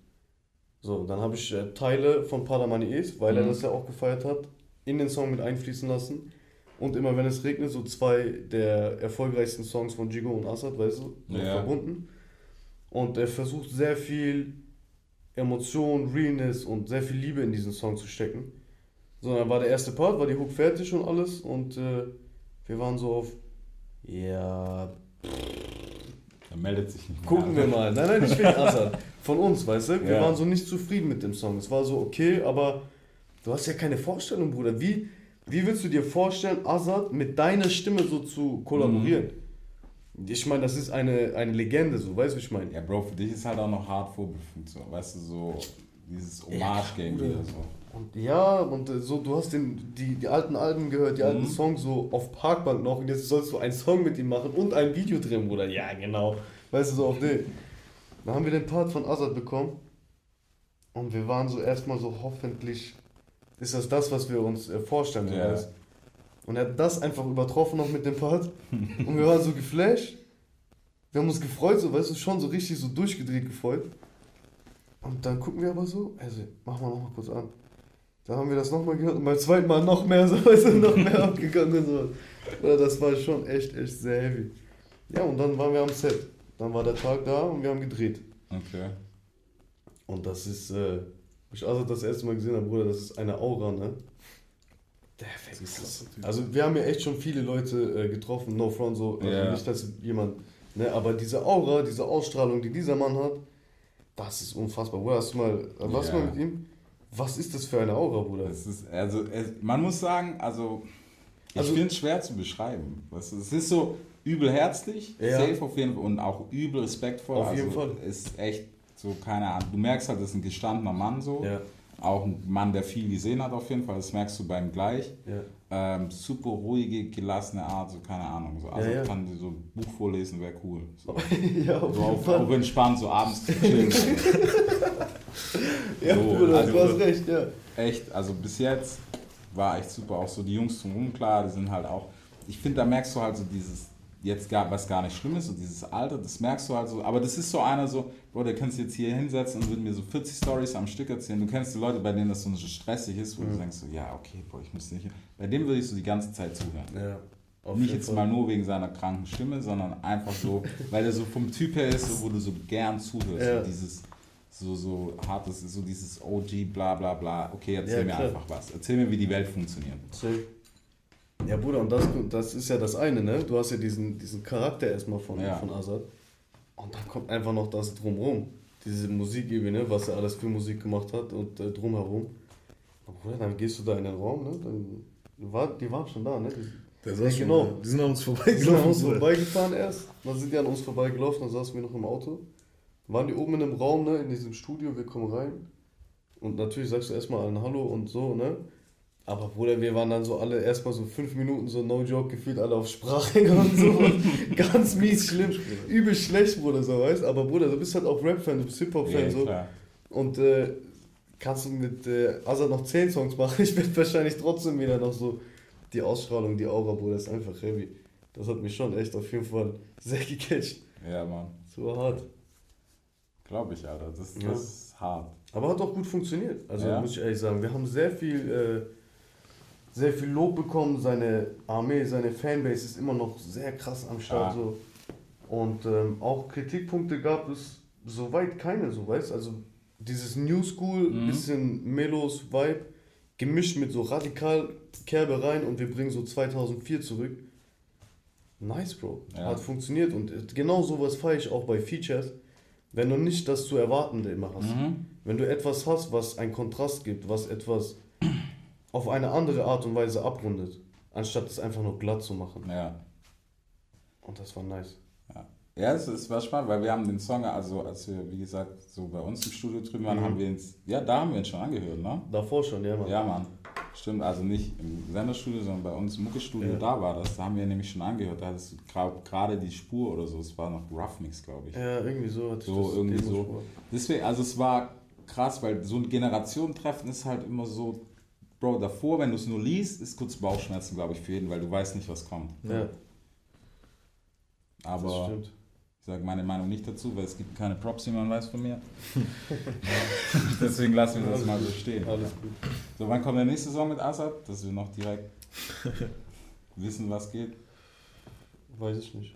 So, dann habe ich äh, Teile von Padamani Es, weil er Mhm. das ja auch gefeiert hat, in den Song mit einfließen lassen. Und immer wenn es regnet, so zwei der erfolgreichsten Songs von Jigo und Assad, weißt du, so Ja. verbunden. Und er versucht sehr viel Emotion, Realness und sehr viel Liebe in diesen Song zu stecken. So, dann war der erste Part, war die Hook fertig und alles und äh, wir waren so auf, ja, Er meldet sich nicht mehr. gucken wir mal. Nein, nein, nicht wegen Assad. Von uns, weißt du? Wir Ja. waren so nicht zufrieden mit dem Song. Es war so, okay, aber du hast ja keine Vorstellung, Bruder. Wie, wie willst du dir vorstellen, Assad mit deiner Stimme so zu kollaborieren? Ich meine, das ist eine, eine Legende, so, weißt du, wie ich meine? Ja, Bro, für dich ist halt auch noch hart vorbefugt, so. Weißt du, so dieses Hommage-Game Bruder. wieder so. Und ja, und äh, so, du hast den, die, die alten Alben gehört, die alten Mhm. Songs so auf Parkbank noch und jetzt sollst du einen Song mit ihm machen und ein Video drehen, Bruder. Ja, genau. Weißt du, so auf den. Dann haben wir den Part von Azad bekommen und wir waren so erstmal so, hoffentlich ist das das, was wir uns äh, vorstellen. So, Ja. Und er hat das einfach übertroffen noch mit dem Part <laughs> und wir waren so geflasht. Wir haben uns gefreut, so, weißt du, schon so richtig so durchgedreht gefreut. Und dann gucken wir aber so, also, machen wir nochmal kurz an. Dann haben wir das nochmal gehört und beim zweiten Mal noch mehr, so, weißt <laughs> du, noch mehr <laughs> abgegangen und so. Ja, das war schon echt, echt sehr heavy. Ja, und dann waren wir am Set. Dann war der Tag da und wir haben gedreht. Okay. Und das ist, äh, ich also das erste Mal gesehen habe, Bruder, das ist eine Aura, ne? Der Das ist. Also wir haben ja echt schon viele Leute äh, getroffen, no front so, also Ja. nicht, dass jemand, ne, aber diese Aura, diese Ausstrahlung, die dieser Mann hat, das ist unfassbar. Bruder, hast du mal, warst du Ja. mal mit ihm? Was ist das für eine Aura, Bruder? Es ist, also, es, man muss sagen, also, ich Also- finde es schwer zu beschreiben. Es ist so übel herzlich, Ja. safe auf jeden Fall und auch übel respektvoll. Auf also, jeden Fall. Ist echt so, keine Ahnung. Du merkst halt, das ist ein gestandener Mann so. Ja, Auch ein Mann, der viel gesehen hat auf jeden Fall. Das merkst du beim gleich. ja. Ähm, super ruhige, gelassene Art, so keine Ahnung. So, also Ja, ja. kann dir so ein Buch vorlesen, wäre cool. So, <laughs> ja, auf so auf, auch entspannt, so abends zu chillen. <laughs> Ja, so, Bruder, also- du hast recht, ja. echt, also bis jetzt war echt super. Auch so die Jungs zum klar, die sind halt auch. Ich finde, da merkst du halt so dieses, jetzt gar, was gar nicht schlimm ist, so dieses Alter, das merkst du halt so. Aber das ist so einer so, Bro, der kannst jetzt hier hinsetzen und würde mir so 40 Stories am Stück erzählen. Du kennst die Leute, bei denen das so stressig ist, wo du denkst so, ja, okay, Bro, ich muss nicht. Bei dem würde ich so die ganze Zeit zuhören. ja. Auf Nicht jetzt Fall. mal nur wegen seiner kranken Stimme, sondern einfach so, <laughs> weil er so vom Typ her ist, so, wo du so gern zuhörst. Ja. So dieses so, so hartes, so dieses OG, bla bla bla. Okay, erzähl Ja, mir einfach was. Erzähl mir, wie die Welt funktioniert. Safe. Ja, Bruder, und das, das ist ja das eine, ne? Du hast ja diesen, diesen Charakter erstmal von, Ja. von Azad. Und dann kommt einfach noch das drumherum. Diese Musikebene, was er alles für Musik gemacht hat und äh, drumherum. Bruder, dann gehst du da in den Raum, ne? Dann war, die waren schon da, ne? Die, saß schon genau. Die sind an uns Die sind an vorbeigelaufen. uns vorbeigefahren erst. Dann sind die an uns vorbeigelaufen, dann saßen wir noch im Auto. Waren die oben in einem Raum, ne, in diesem Studio, wir kommen rein. Und natürlich sagst du erstmal allen Hallo und so, ne? Aber Bruder, wir waren dann so alle erstmal so fünf Minuten so no joke gefühlt alle auf Sprache und so. <laughs> Ganz mies schlimm. Übel schlecht, Bruder, so weißt Aber Bruder, du bist halt auch Rap-Fan, du bist Hip-Hop-Fan Ja, so. klar. Und äh, kannst du mit äh, Azad noch 10 Songs machen? Ich werde wahrscheinlich trotzdem wieder noch so die Ausstrahlung, die Aura, Bruder, ist einfach heavy. Das hat mich schon echt auf jeden Fall sehr gecatcht. Ja, Mann. So hart. Glaube ich, Alter. Das, das Ja. ist hart. Aber hat auch gut funktioniert. Also Ja. muss ich ehrlich sagen, wir haben sehr viel, äh, sehr viel Lob bekommen. Seine Armee, seine Fanbase ist immer noch sehr krass am Start. Ja. So. Und ähm, auch Kritikpunkte gab es soweit keine, so weißt Also dieses New School, Mhm. bisschen Melos Vibe, gemischt mit so radikal Kerbe rein und wir bringen so 2004 zurück. Nice, Bro. Ja. Hat funktioniert und äh, genau sowas feiere ich auch bei Features. Wenn du nicht das zu Erwartende immer hast. Mhm. Wenn du etwas hast, was einen Kontrast gibt, was etwas auf eine andere Art und Weise abrundet, anstatt es einfach nur glatt zu machen. Ja. Und das war nice. Ja, ja es, es war spannend, weil wir haben den Song, also als wir, wie gesagt, so bei uns im Studio drüben waren, Mhm. haben wir ihn, ja, da haben wir ihn schon angehört, ne? Davor schon, ja, Mann. Ja, Mann. Stimmt, also nicht im Senderstudio, sondern bei uns im Muckestudio, Ja. da war das. Da haben wir nämlich schon angehört. Da hattest du gerade die Spur oder so. Es war noch Rough Mix, glaube ich. Ja, irgendwie so So, irgendwie so. Deswegen, also es war krass, weil so ein Generationentreffen ist halt immer so, Bro, davor, wenn du es nur liest, ist kurz Bauchschmerzen, glaube ich, für jeden, weil du weißt nicht, was kommt. Ja, Aber stimmt. ich sage meine Meinung nicht dazu, weil es gibt keine Props, wie man weiß von mir. <laughs> Deswegen lassen wir das mal so stehen. Alles gut. So, wann kommt der nächste Song mit Assad? Dass wir noch direkt <laughs> wissen, was geht. Weiß ich nicht.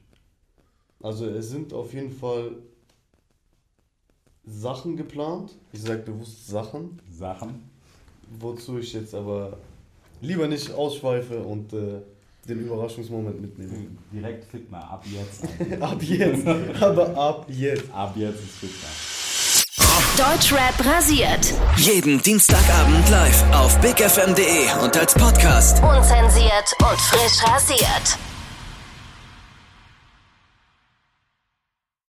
Also es sind auf jeden Fall Sachen geplant. Ich sage bewusst Sachen, Sachen. Wozu ich jetzt aber lieber nicht ausschweife und äh, den Überraschungsmoment mitnehme. Direkt Fitna, ab jetzt. <laughs> ab jetzt, aber ab jetzt. ab jetzt ist Fitna. Deutschrap rasiert. Jeden Dienstagabend live auf bigfm.de und als Podcast. Unzensiert und frisch rasiert.